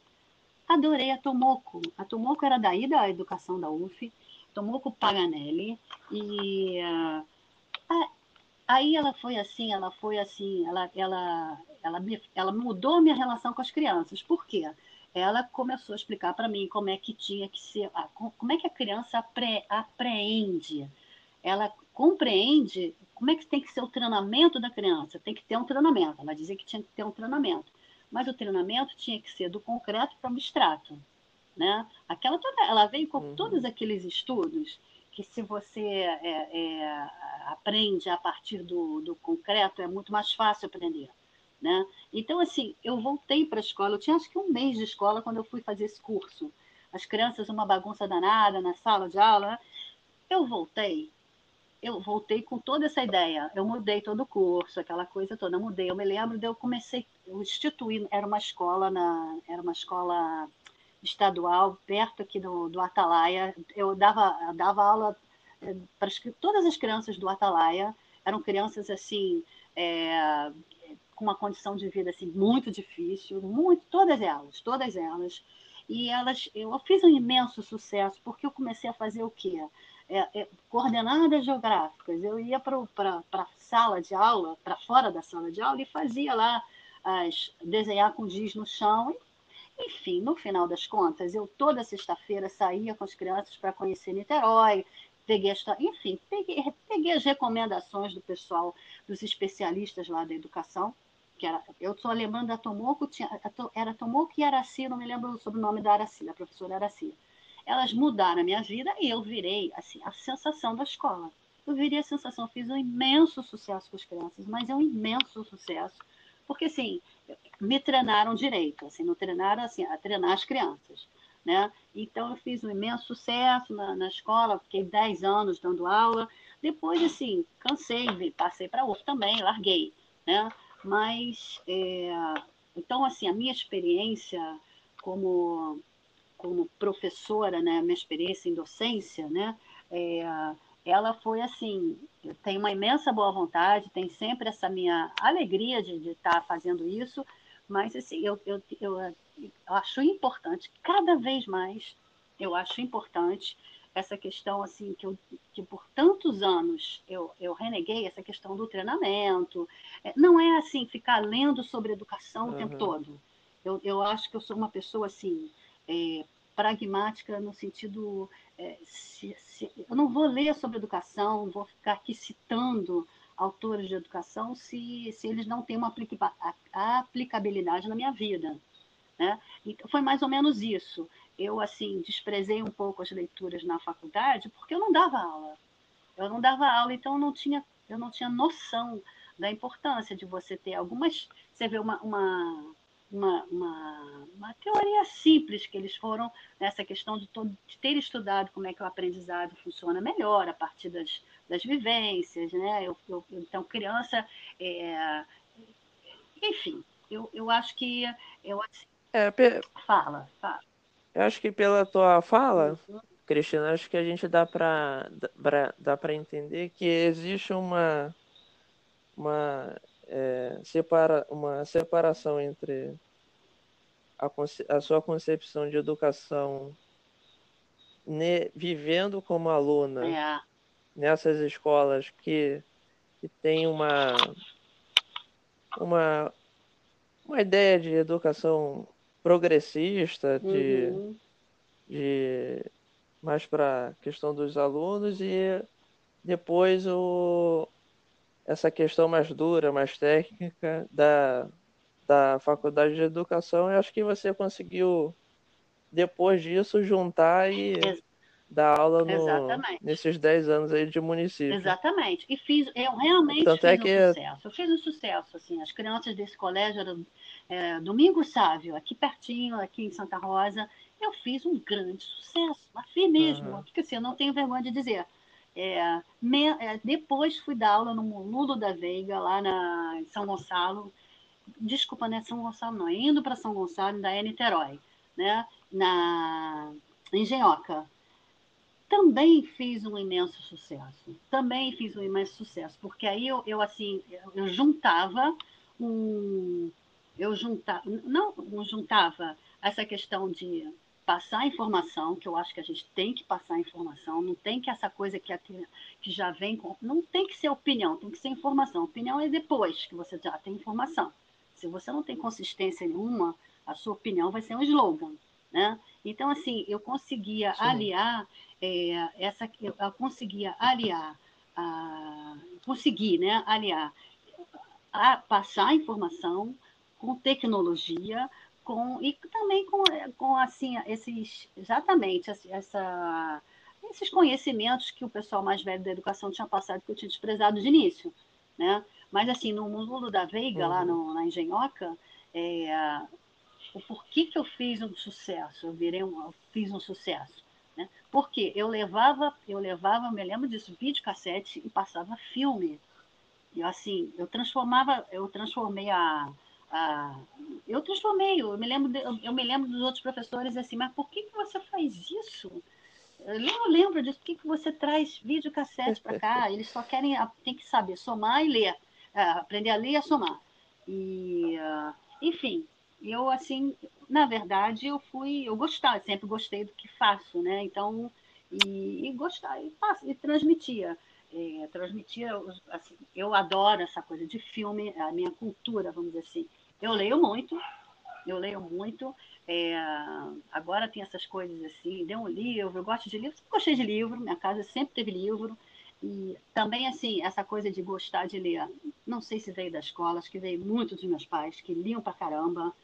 Adorei a Tomoko. A Tomoko era daí da educação da UF, Tomoko Paganelli, e uh, Aí ela foi assim, ela foi assim, ela, ela, ela, me, ela mudou minha relação com as crianças. Por quê? Ela começou a explicar para mim como é que tinha que ser, como é que a criança apre, apreende, ela compreende como é que tem que ser o treinamento da criança. Tem que ter um treinamento. Ela dizia que tinha que ter um treinamento, mas o treinamento tinha que ser do concreto para o abstrato, né? Aquela toda, ela veio com uhum. todos aqueles estudos que se você é, é, aprende a partir do, do concreto, é muito mais fácil aprender. Né? Então, assim, eu voltei para a escola, eu tinha acho que um mês de escola quando eu fui fazer esse curso. As crianças, uma bagunça danada na sala de aula. Eu voltei, eu voltei com toda essa ideia. Eu mudei todo o curso, aquela coisa toda, eu mudei. Eu me lembro de eu comecei, eu instituí, era uma escola na, era uma escola estadual, perto aqui do, do Atalaia. Eu dava, dava aula eh, para todas as crianças do Atalaia. Eram crianças assim, é, com uma condição de vida assim muito difícil, muito, todas elas, todas elas. E elas, eu fiz um imenso sucesso porque eu comecei a fazer o quê? É, é, coordenadas geográficas. Eu ia para a sala de aula, para fora da sala de aula, e fazia lá as, desenhar com giz no chão e enfim, no final das contas, eu toda sexta-feira saía com as crianças para conhecer Niterói, peguei enfim, peguei, peguei as recomendações do pessoal, dos especialistas lá da educação, que era, eu sou alemã da Tomoko, era Tomoko e Araci, não me lembro o nome da Araci, da professora Araci. Elas mudaram a minha vida e eu virei assim, a sensação da escola. Eu virei a sensação, fiz um imenso sucesso com as crianças, mas é um imenso sucesso porque assim, me treinaram direito, assim, não treinaram assim, a treinar as crianças. Né? Então eu fiz um imenso sucesso na, na escola, fiquei 10 anos dando aula. Depois, assim, cansei, passei para outro também, larguei, né? Mas, é... então, assim, a minha experiência como, como professora, né? Minha experiência em docência, né? É ela foi assim, eu tenho uma imensa boa vontade, tem sempre essa minha alegria de, estar fazendo isso, mas assim, eu, eu, eu, eu acho importante, cada vez mais, eu acho importante essa questão assim que, eu, que por tantos anos eu, eu reneguei essa questão do treinamento. É, não é assim ficar lendo sobre educação uhum. o tempo todo. Eu, eu acho que eu sou uma pessoa assim é, pragmática no sentido é, se, se, eu não vou ler sobre educação, vou ficar aqui citando autores de educação se, se eles não têm uma aplica, aplicabilidade na minha vida. Né? Então, foi mais ou menos isso. Eu, assim, desprezei um pouco as leituras na faculdade porque eu não dava aula. Eu não dava aula, então eu não tinha, eu não tinha noção da importância de você ter algumas... Você vê uma, uma uma, uma, uma, teoria simples que eles foram nessa questão de, todo, de ter estudado como é que o aprendizado funciona melhor a partir das, das vivências, né? Eu, eu, então, criança, é, enfim, eu, eu acho que eu é, pe... fala, fala. Eu acho que pela tua fala, uhum. Cristina, acho que a gente dá para dá para entender que existe uma uma é, separa, uma separação entre a, a sua concepção de educação ne, vivendo como aluna é. nessas escolas que, que tem uma, uma, uma ideia de educação progressista, de, Uhum. de mais para a questão dos alunos e depois o, essa questão mais dura, mais técnica da, da faculdade de educação. Eu acho que você conseguiu, depois disso, juntar e Ex- dar aula no, Exatamente. nesses 10 anos aí de município. Exatamente. E fiz, eu realmente Tanto fiz é um que- sucesso. Eu fiz um sucesso, assim. As crianças desse colégio eram é, Domingo Sávio, aqui pertinho, aqui em Santa Rosa. Eu fiz um grande sucesso, mas fiz mesmo. Aham. Porque assim, eu não tenho vergonha de dizer. É, me- é, depois fui dar aula no Lulo da Veiga, lá na, em São Gonçalo. Desculpa, não é São Gonçalo, não. Indo para São Gonçalo, da é Niterói, né? Na Engenhoca também fiz um imenso sucesso. Também fiz um imenso sucesso, porque aí eu, eu assim, eu, eu juntava um, eu juntava, não juntava essa questão de passar informação, que eu acho que a gente tem que passar informação, não tem que essa coisa que, que já vem com, não tem que ser opinião, tem que ser informação. Opinião é depois que você já tem informação. Se você não tem consistência nenhuma, a sua opinião vai ser um slogan, né? Então, assim, eu conseguia Sim. aliar é, essa, eu, eu conseguia aliar, a, consegui, né, aliar, a passar a informação com tecnologia, com e também com, com assim esses exatamente essa- esses conhecimentos que o pessoal mais velho da educação tinha passado que eu tinha desprezado de início, né? Mas assim no Lulo da Veiga lá Uhum. no, na Engenhoca, é, o porquê que eu fiz um sucesso, eu virei um, eu fiz um sucesso, né? Porque eu levava, eu levava, eu me lembro disso, videocassete e passava filme. E assim, eu transformava, eu transformei a, a eu transformei, eu me lembro, de- eu, me lembro dos outros professores assim, mas por que que você faz isso? Eu não lembro disso, por que que você traz videocassete para cá? [laughs] Eles só querem, a- tem que saber somar e ler, ah, aprender a ler e a somar. E, ah, enfim, eu assim, na verdade, eu fui, eu gostava, sempre gostei do que faço, né? Então, e, e gostar, e, e transmitia. É, transmitia, assim, eu adoro essa coisa de filme, a minha cultura, vamos dizer assim. Eu leio muito, eu leio muito. é, agora tem essas coisas assim, dê um livro, eu gosto de livro, sempre gostei de livro, minha casa sempre teve livro. E também, assim, essa coisa de gostar de ler, não sei se veio da escola, acho que veio muito dos meus pais, que liam pra caramba.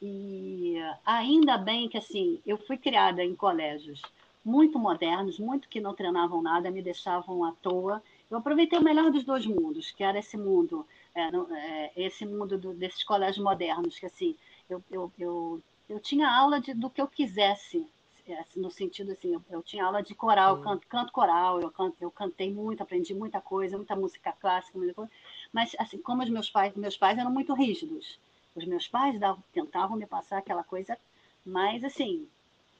E ainda bem que, assim, eu fui criada em colégios muito modernos, muito que não treinavam nada, me deixavam à toa. Eu aproveitei o melhor dos dois mundos, que era esse mundo, é, no- é, esse mundo do- desses colégios modernos, que assim, eu, eu, eu, eu tinha aula de, do que eu quisesse, assim, no sentido assim, eu, eu tinha aula de coral, Hum. canto, canto coral, eu, canto, eu cantei muito, aprendi muita coisa, muita música clássica, muita coisa. mas assim, como os meus pais, meus pais eram muito rígidos, os meus pais davam, tentavam me passar aquela coisa, mas assim,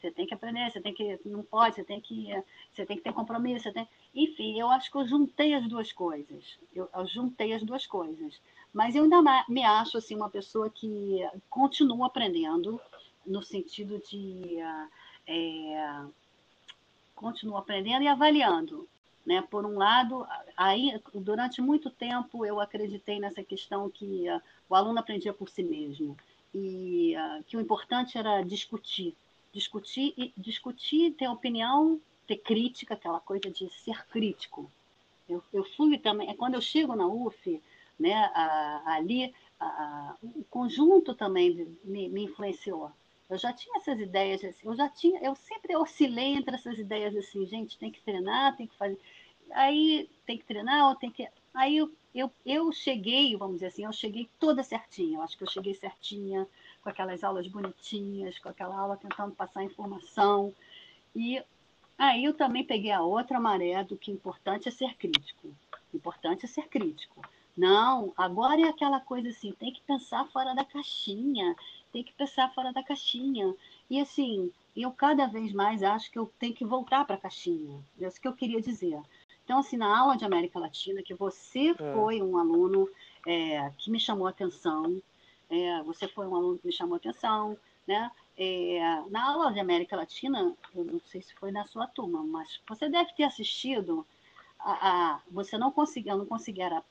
você tem que aprender, você tem que, não pode, você tem que, você tem que ter compromisso, você tem, enfim, eu acho que eu juntei as duas coisas, eu, eu juntei as duas coisas, mas eu ainda me acho assim uma pessoa que continua aprendendo no sentido de é, continua aprendendo e avaliando. Né? Por um lado, aí, durante muito tempo eu acreditei nessa questão que ah, o aluno aprendia por si mesmo e ah, que o importante era discutir, discutir e discutir, ter opinião, ter crítica, aquela coisa de ser crítico. Eu, eu fui também, é quando eu chego na UF, né, a- ali a- o conjunto também me, me influenciou. Eu já tinha essas ideias, assim, eu já tinha, eu sempre oscilei entre essas ideias assim, gente, tem que treinar, tem que fazer, aí tem que treinar, tem que, aí eu, eu, eu cheguei, vamos dizer assim, eu cheguei toda certinha, eu acho que eu cheguei certinha, com aquelas aulas bonitinhas, com aquela aula tentando passar informação, e aí eu também peguei a outra maré do que importante é ser crítico, importante é ser crítico. Não, agora é aquela coisa assim, tem que pensar fora da caixinha, tem que pensar fora da caixinha. E assim, eu cada vez mais acho que eu tenho que voltar para a caixinha. É isso que eu queria dizer. Então, assim, na aula de América Latina, que você É. foi um aluno é, que me chamou a atenção, é, você foi um aluno que me chamou atenção, né? é, na aula de América Latina, eu não sei se foi na sua turma, mas você deve ter assistido a, a você não conseguia, não conseguia,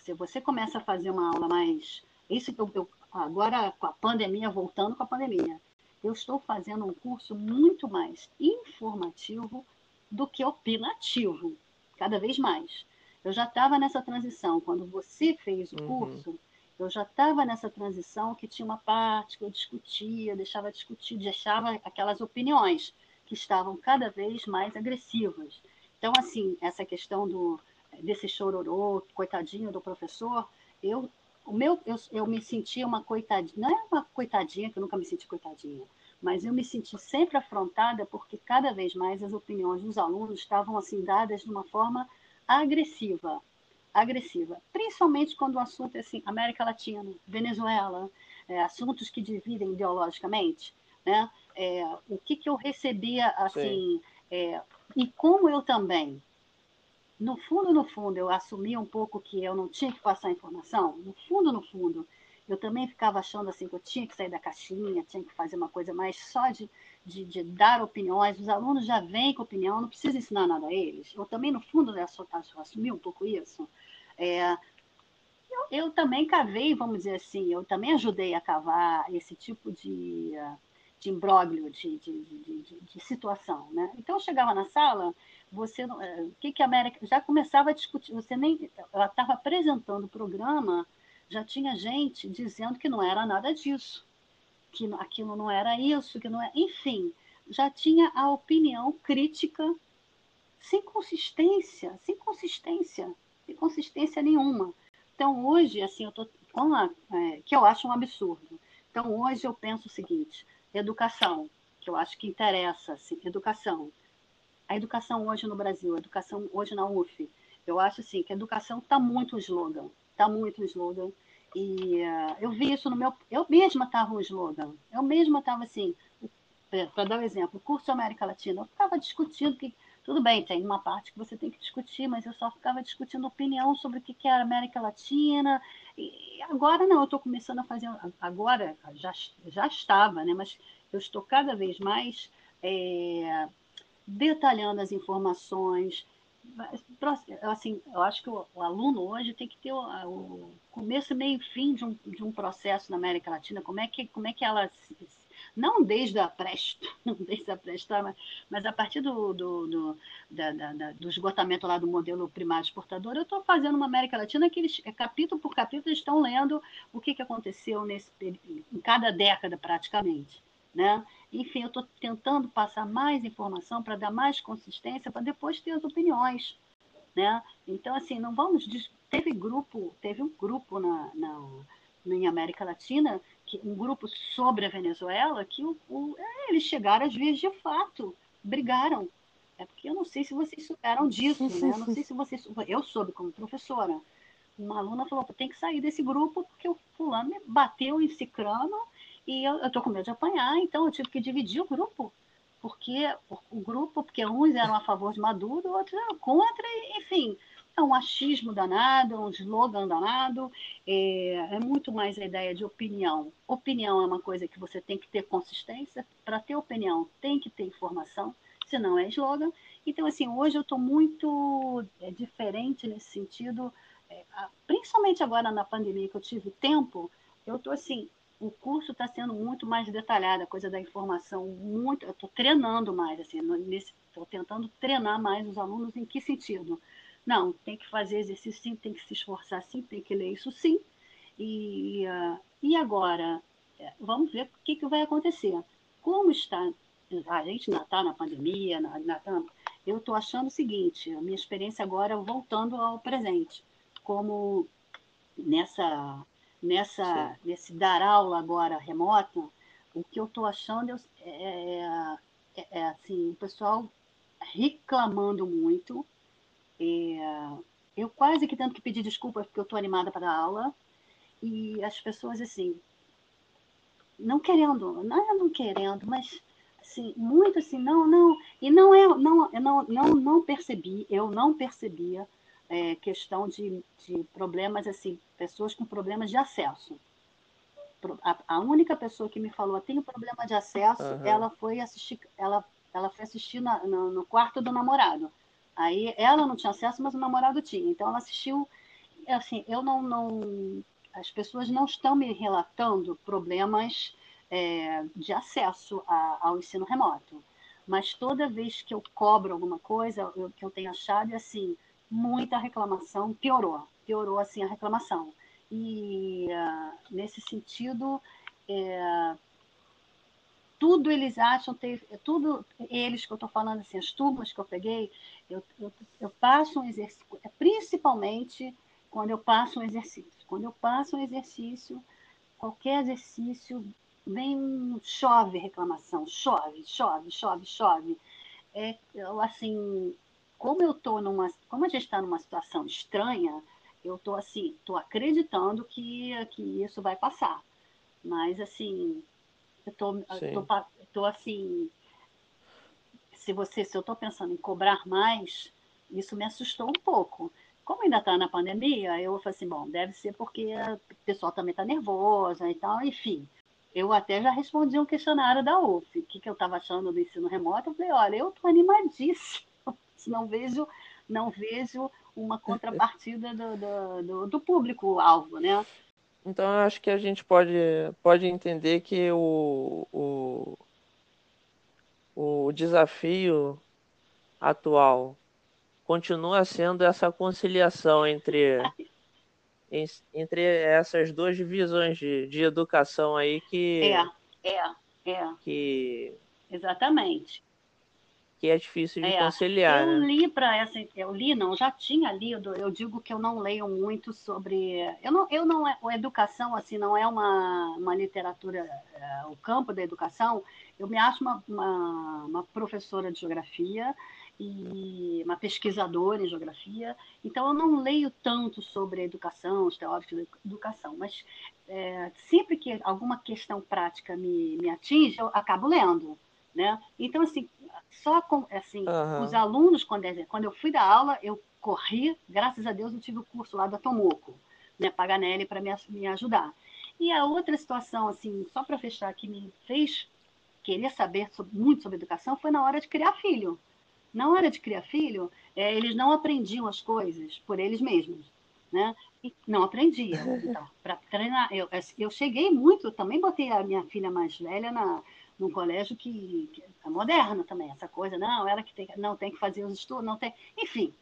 se você começa a fazer uma aula mais, isso eu, eu agora com a pandemia, voltando com a pandemia, eu estou fazendo um curso muito mais informativo do que opinativo, cada vez mais. Eu já estava nessa transição. Quando você fez o uhum. curso, eu já estava nessa transição que tinha uma parte que eu discutia, deixava discutir, deixava aquelas opiniões que estavam cada vez mais agressivas. Então, assim, essa questão do, desse chororô, coitadinho do professor, eu o meu, eu, eu me sentia uma coitadinha, não é uma coitadinha, que eu nunca me senti coitadinha, mas eu me senti sempre afrontada porque cada vez mais as opiniões dos alunos estavam assim dadas de uma forma agressiva, agressiva, principalmente quando o assunto é assim, América Latina, Venezuela, é, assuntos que dividem ideologicamente, né? É, o que, que eu recebia assim, é, e como eu também no fundo, no fundo, eu assumia um pouco que eu não tinha que passar informação. No fundo, no fundo, eu também ficava achando assim que eu tinha que sair da caixinha, tinha que fazer uma coisa mais só de, de, de dar opiniões. Os alunos já vêm com opinião, não precisa ensinar nada a eles. Eu também, no fundo, eu assumi um pouco isso. É, eu, eu, também cavei, vamos dizer assim, eu também ajudei a cavar esse tipo de, de imbróglio, de, de, de, de situação. Né? Então, eu chegava na sala você é, o que que a América já começava a discutir, você nem ela estava apresentando o programa, já tinha gente dizendo que não era nada disso, que aquilo não era isso, que não é, enfim, já tinha a opinião crítica sem consistência, sem consistência, sem consistência nenhuma. Então hoje, assim, eu a, é, que eu acho um absurdo. Então hoje eu penso o seguinte: educação, que eu acho que interessa, assim, educação a educação hoje no Brasil, a educação hoje na UF, eu acho assim que a educação está muito slogan, está muito slogan. E uh, eu vi isso no meu. Eu mesma estava um slogan. Eu mesma estava assim, para dar um exemplo, o curso América Latina, eu ficava discutindo que. Tudo bem, tem uma parte que você tem que discutir, mas eu só ficava discutindo opinião sobre o que é a América Latina. E agora não, eu estou começando a fazer. Agora já, já estava, né? Mas eu estou cada vez mais é, detalhando as informações. Assim, eu acho que o, o aluno hoje tem que ter o, o, começo, meio e fim de um, de um processo na América Latina. Como é que, como é que ela não desde a [laughs] não desde a presta, mas, mas a partir do, do, do, da, da, do esgotamento lá do modelo primário exportador, eu estou fazendo uma América Latina que eles, capítulo por capítulo, eles estão lendo o que, que aconteceu nesse, em cada década praticamente. Né? Enfim, eu estou tentando passar mais informação para dar mais consistência, para depois ter as opiniões. Né? Então, assim, não vamos. Teve grupo, teve um grupo na, na, na América Latina, que, um grupo sobre a Venezuela, que o, o, eles chegaram às vias de fato, brigaram. É porque eu não sei se vocês souberam disso, né? Eu não sei se vocês. Eu soube como professora. Uma aluna falou: tem que sair desse grupo porque o fulano bateu em cicrano e eu estou com medo de apanhar, então eu tive que dividir o grupo, porque o grupo, porque uns eram a favor de Maduro, outros eram contra, enfim, é um achismo danado, um slogan danado, é, é, muito mais a ideia de opinião. Opinião é uma coisa que você tem que ter consistência, para ter opinião tem que ter informação, senão é slogan. Então, assim, hoje eu estou muito é, diferente nesse sentido, é, principalmente agora na pandemia que eu tive tempo, eu estou assim, o curso está sendo muito mais detalhado, a coisa da informação, muito. Eu estou treinando mais, assim, estou tentando treinar mais os alunos em que sentido? Não, tem que fazer exercício sim, tem que se esforçar sim, tem que ler isso sim. E, e agora, é, vamos ver o que, que vai acontecer. Como está, a gente ainda está na pandemia, na, na, eu estou achando o seguinte, a minha experiência agora voltando ao presente, como nessa nessa, nesse dar aula agora remota, o que eu estou achando é, é, é, é, assim, o pessoal reclamando muito. É, eu quase que tento que pedir desculpas porque eu estou animada para a aula. E as pessoas, assim, não querendo, não é não querendo, mas assim, muito assim, não, não, e não é, não, eu não, não, não percebi, eu não percebia é, questão de, de problemas, assim, pessoas com problemas de acesso. a, a, única pessoa que me falou tenho problema de acesso, uhum. ela foi assistir, ela, ela foi assistir na, no, no, quarto do namorado. Aí ela não tinha acesso, mas o namorado tinha. Então ela assistiu. Assim, eu não, não as pessoas não estão me relatando problemas é, de acesso a, ao ensino remoto. Mas toda vez que eu cobro alguma coisa, o que eu tenho achado é assim, muita reclamação, piorou, piorou assim a reclamação. E uh, nesse sentido, é, tudo eles acham ter, tudo eles que eu estou falando assim, as turmas que eu peguei, eu, eu, eu passo um exercício, é principalmente quando eu passo um exercício. Quando eu passo um exercício, qualquer exercício, vem chove reclamação, chove, chove, chove, chove. É, eu, assim, como eu tô numa, como a gente está numa situação estranha, eu tô assim, tô acreditando que, que isso vai passar. Mas assim, eu tô, tô, tô, assim, se você, se eu tô pensando em cobrar mais, isso me assustou um pouco. Como ainda está na pandemia, eu falei assim, bom, deve ser porque o pessoal também está nervoso e tal, enfim. Eu até já respondi um questionário da UF, o que, que eu estava achando do ensino remoto. Eu falei, olha, eu estou animadíssimo, não vejo, não vejo uma [laughs] contrapartida do, do, do, do público-alvo, né? Então, eu acho que a gente pode, pode entender que o, o, o desafio atual continua sendo essa conciliação entre, [laughs] entre essas duas divisões de, de educação aí que. É, é, é. Que, Exatamente que é difícil de é, conciliar. Eu né? li para essa, eu li não, já tinha lido. Eu digo que eu não leio muito sobre, eu não, eu não, a educação assim não é uma, uma literatura, é, o campo da educação. Eu me acho uma, uma, uma professora de geografia e uma pesquisadora em geografia, então eu não leio tanto sobre a educação, os teóricos da educação, mas é, sempre que alguma questão prática me, me atinge, eu acabo lendo. Né? Então, assim, só com assim, uhum. os alunos, quando, quando eu fui dar aula, eu corri, graças a Deus eu tive o curso lá da Tomoco, né, Paganelli, para me, me ajudar. E a outra situação, assim, só para fechar, que me fez querer saber sobre, muito sobre educação foi na hora de criar filho. Na hora de criar filho, é, eles não aprendiam as coisas por eles mesmos. Né? E não aprendiam. [laughs] Então, para treinar, eu, eu cheguei muito, também botei a minha filha mais velha na, num colégio que, que é moderno também, essa coisa, não, ela que tem, não tem que fazer os estudos, não tem, enfim.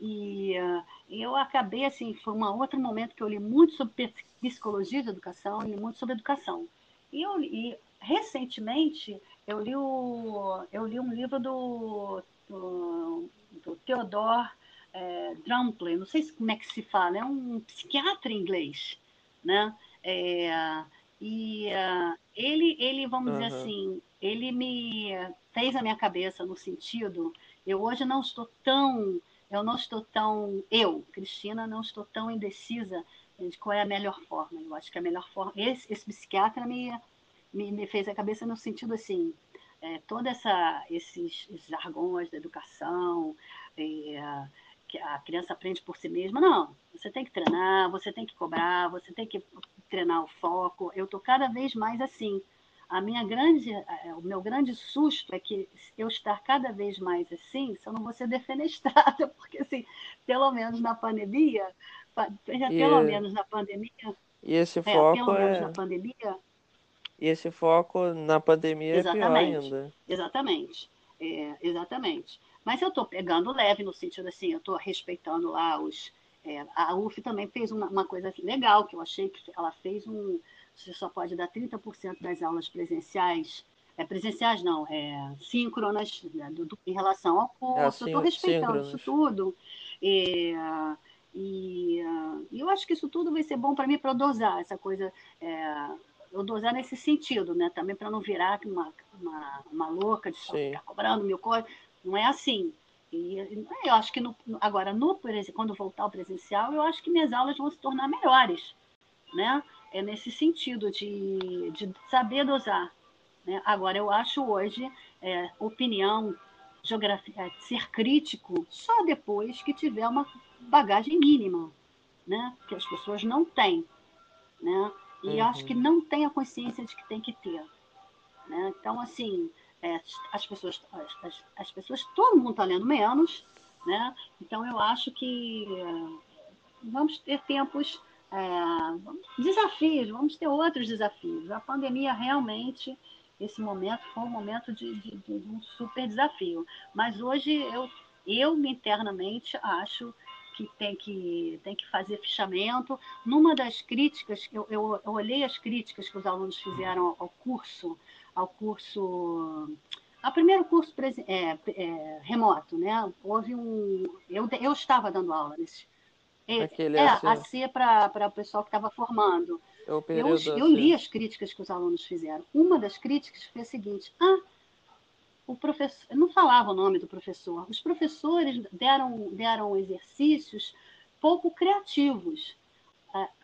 E uh, eu acabei, assim, foi um outro momento que eu li muito sobre psicologia de educação e muito sobre educação. E, eu, e recentemente eu li, o, eu li um livro do, do, do Theodore é, Drumplin, não sei como é que se fala, é um psiquiatra inglês, né? É, e uh, ele, ele, vamos uhum. dizer assim, ele me fez a minha cabeça no sentido, eu hoje não estou tão, eu não estou tão, eu, Cristina, não estou tão indecisa de qual é a melhor forma. Eu acho que a melhor forma, esse, esse psiquiatra me, me, me fez a cabeça no sentido assim, é, toda essa esses jargões da educação, é, que a criança aprende por si mesma. Não, você tem que treinar, você tem que cobrar, você tem que treinar o foco. Eu estou cada vez mais assim. A minha grande, é, o meu grande susto é que eu estar cada vez mais assim, se eu não vou ser defenestrada, [laughs] porque assim, pelo menos na pandemia, pelo menos na pandemia. E esse foco é, pelo é... menos na pandemia. E esse foco na pandemia exatamente, é pior ainda. Exatamente. É, exatamente. Mas eu estou pegando leve no sentido assim, eu estou respeitando lá os. É, a UF também fez uma, uma, coisa legal, que eu achei que ela fez um. Você só pode dar 30% das aulas presenciais. É, presenciais não, é síncronas né, do, do, em relação ao curso. É, eu estou respeitando síncronas. isso tudo. É, e uh, eu acho que isso tudo vai ser bom para mim para dosar essa coisa. É, eu dosar nesse sentido, né? Também para não virar uma, uma, uma louca de só ficar cobrando mil coisas. Não é assim. E eu acho que no, agora, no, quando voltar ao presencial, eu acho que minhas aulas vão se tornar melhores. Né? É nesse sentido de, de saber dosar. Né? Agora, eu acho hoje é, opinião, geografia, é, ser crítico só depois que tiver uma bagagem mínima, né? que as pessoas não têm. Né? E uhum. acho que não tem a consciência de que tem que ter. Né? Então, assim, é, as pessoas, as, as, pessoas, todo mundo está lendo menos, né? Então eu acho que é, vamos ter tempos, é, desafios, vamos ter outros desafios. A pandemia realmente, esse momento foi um momento de, de, de um super desafio. Mas hoje eu, eu internamente acho que tem que, tem que fazer fichamento. Numa das críticas, eu, eu, eu olhei as críticas que os alunos fizeram ao curso, ao curso ao primeiro curso é, é, remoto, né? Houve um. Eu, eu estava dando aula nesse. É, Aquele é, AC, AC para o pessoal que estava formando. É eu, eu li as críticas que os alunos fizeram. Uma das críticas foi a seguinte: ah, o professor. Eu não falava o nome do professor. Os professores deram, deram exercícios pouco criativos.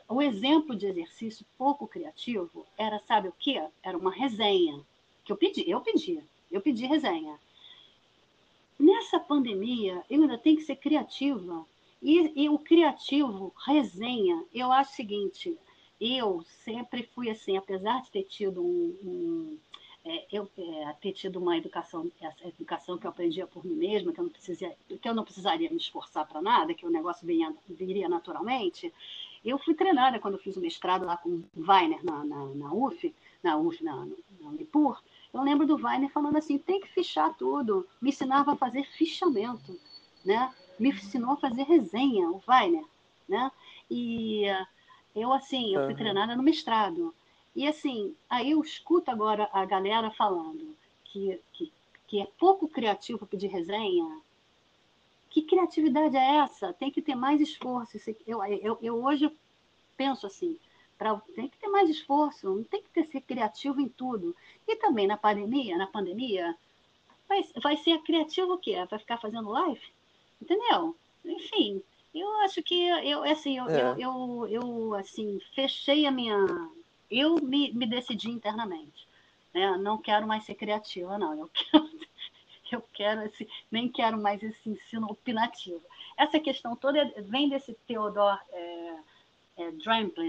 O exemplo de exercício pouco criativo era, sabe o quê? Era uma resenha que eu pedi, eu pedia eu pedi resenha. Nessa pandemia, eu ainda tenho que ser criativa. E, e o criativo, resenha, eu acho o seguinte: eu sempre fui assim, apesar de ter tido um, um é, eu é, ter tido uma educação, essa educação que eu aprendia por mim mesma, que eu não, precisaria, que eu não precisaria me esforçar para nada, que o negócio viria naturalmente, eu fui treinada quando eu fiz o mestrado lá com o Weiner na, na, na UF, na UF, na, na Unipur, eu lembro do Weiner falando assim, tem que fichar tudo. Me ensinava a fazer fichamento, né? Me ensinou a fazer resenha, o Weiner, né? E eu, assim, eu fui uhum. treinada no mestrado. E, assim, aí eu escuto agora a galera falando que, que, que é pouco criativo pedir resenha. Que criatividade é essa? Tem que ter mais esforço. Eu, eu, eu hoje penso assim, Pra, tem que ter mais esforço, não tem que ter, ser criativo em tudo. E também na pandemia, na pandemia, vai, vai ser criativo o quê? Vai ficar fazendo live? Entendeu? Enfim, eu acho que eu assim, eu, é. eu, eu, eu, assim, fechei a minha. Eu me, me decidi internamente. Né? Não quero mais ser criativa, não. Eu quero, eu quero esse, nem quero mais esse ensino opinativo. Essa questão toda vem desse Theodor. É, é,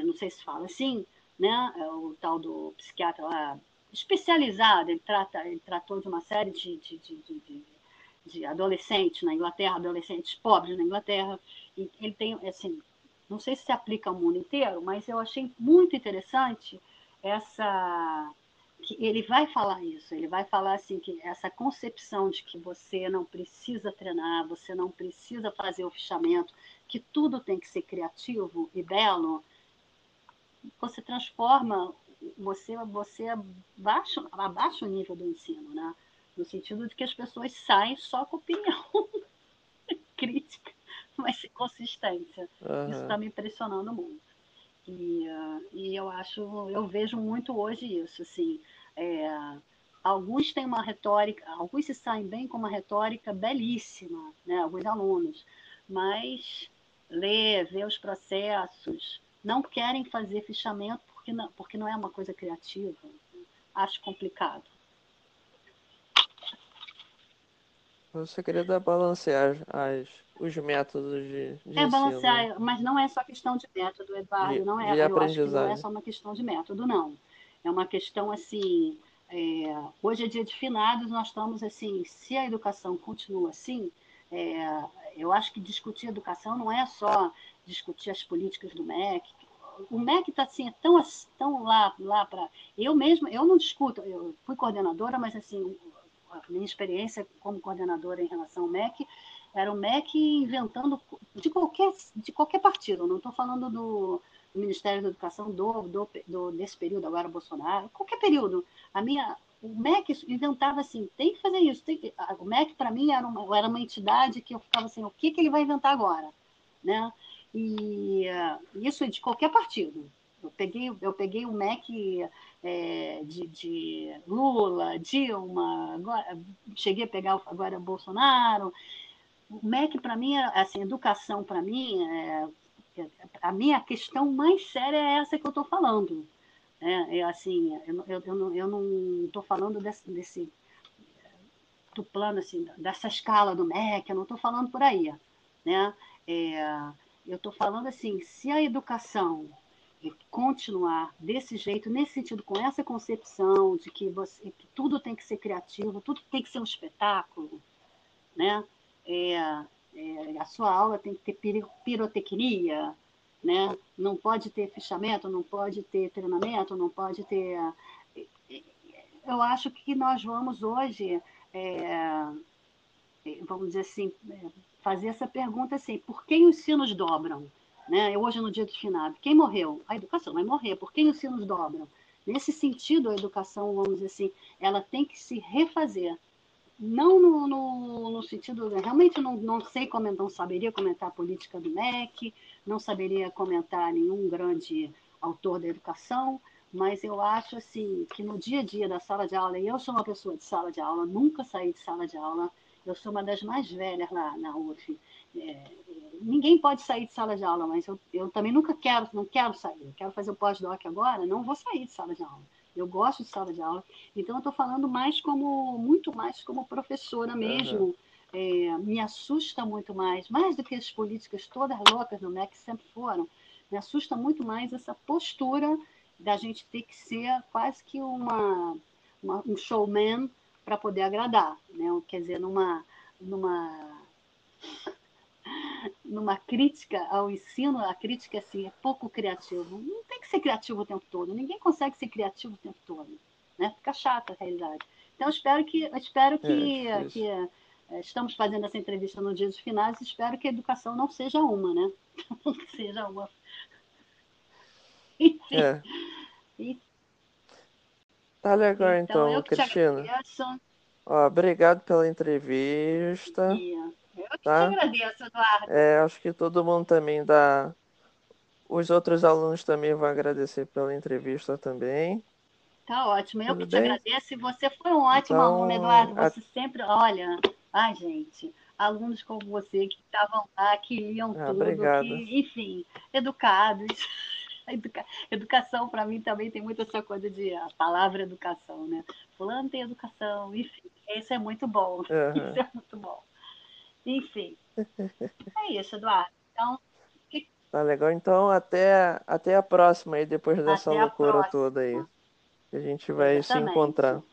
não sei se fala assim, né? É o tal do psiquiatra lá especializado, ele, trata, ele tratou de uma série de, de, de, de, de adolescentes na Inglaterra, adolescentes pobres na Inglaterra, e ele tem, assim, não sei se se aplica ao mundo inteiro, mas eu achei muito interessante essa ele vai falar isso, ele vai falar assim que essa concepção de que você não precisa treinar, você não precisa fazer o fichamento, que tudo tem que ser criativo e belo, você transforma, você, você abaixa, abaixa o nível do ensino, né? No sentido de que as pessoas saem só com opinião [laughs] crítica, mas sem consistência. Uhum. Isso está me impressionando muito. E, e eu acho, eu vejo muito hoje isso, assim, é, alguns têm uma retórica, alguns se saem bem com uma retórica belíssima, né, alguns alunos, mas ler, ver os processos, não querem fazer fichamento porque não, porque não é uma coisa criativa. Acho complicado. Você queria dar balancear as, os métodos de, de É ensino. balancear, mas não é só questão de método, Eduardo. De, não é, de eu acho que não é só uma questão de método, não. É uma questão assim. É, hoje é dia de finados, nós estamos assim. Se a educação continua assim, é, eu acho que discutir educação não é só discutir as políticas do MEC. O MEC está assim, é tão, tão lá, lá para. Eu mesma, eu não discuto, eu fui coordenadora, mas assim, a minha experiência como coordenadora em relação ao MEC era o MEC inventando de qualquer, de qualquer partido, não estou falando do, do, Ministério da Educação do, do, do, desse período agora, Bolsonaro, qualquer período. A minha, o MEC inventava assim, tem que fazer isso. Que... O MEC, para mim, era uma, era uma entidade que eu ficava assim, o que, que ele vai inventar agora? Né? E uh, isso de qualquer partido. Eu peguei, eu peguei o MEC é, de, de, Lula, Dilma, agora, cheguei a pegar agora Bolsonaro. O MEC, para mim, assim, educação, para mim, é, a minha questão mais séria é essa que eu estou falando é, é assim, eu, eu, eu não estou falando desse, desse do plano assim, dessa escala do MEC, eu não estou falando por aí, né? É, eu estou falando assim, se a educação continuar desse jeito, nesse sentido, com essa concepção de que, você, que tudo tem que ser criativo, tudo tem que ser um espetáculo, né? É, é, a sua aula tem que ter pirotecnia, né? Não pode ter fichamento, não pode ter treinamento, não pode ter. Eu acho que nós vamos hoje, é, vamos dizer assim, é, fazer essa pergunta assim: por quem os sinos dobram? Né? Hoje, no dia do finado, quem morreu? A educação vai morrer. Por quem os sinos dobram? Nesse sentido, a educação, vamos dizer assim, ela tem que se refazer. Não no, no, no sentido, realmente não, não sei como, não saberia comentar a política do MEC, não saberia comentar nenhum grande autor da educação, mas eu acho assim que no dia a dia da sala de aula, e eu sou uma pessoa de sala de aula, nunca saí de sala de aula, eu sou uma das mais velhas lá na UF. É, ninguém pode sair de sala de aula, mas eu, eu também nunca quero, não quero sair. Eu quero fazer o pós-doc agora, não vou sair de sala de aula. Eu gosto de sala de aula, então eu estou falando mais como, muito mais como professora mesmo. Uhum. É, me assusta muito mais, mais do que as políticas todas loucas do MEC sempre foram, me assusta muito mais essa postura da gente ter que ser quase que uma, uma um showman para poder agradar, né? Quer dizer, numa numa numa crítica ao ensino, a crítica assim, é pouco criativo. Não tem que ser criativo o tempo todo. Ninguém consegue ser criativo o tempo todo. Né? Fica chata a realidade. Então, espero que, espero que, é, que é, estamos fazendo essa entrevista no dia dos finais. Espero que a educação não seja uma, né? [laughs] Não seja uma. Enfim. É. E... Tá legal, então, então Cristina. Ó, obrigado pela entrevista. Yeah. Eu tá? te agradeço, Eduardo. É, acho que todo mundo também dá. Os outros alunos também vão agradecer pela entrevista também. Tá ótimo. Eu Tudo que te bem? agradeço. E você foi um ótimo então, aluno, Eduardo. Você a... sempre. Olha, ai, gente, alunos como você que estavam lá, que liam ah, tudo, que, enfim, educados. [laughs] Educa... Educação, para mim, também tem muito essa coisa de a palavra educação, né? Fulano tem educação, enfim, isso é muito bom. Uhum. [laughs] Isso é muito bom. Enfim. É isso, Eduardo. Então. Tá legal. Então, até, até a próxima aí, depois dessa até loucura toda aí. A gente vai Exatamente. se encontrar.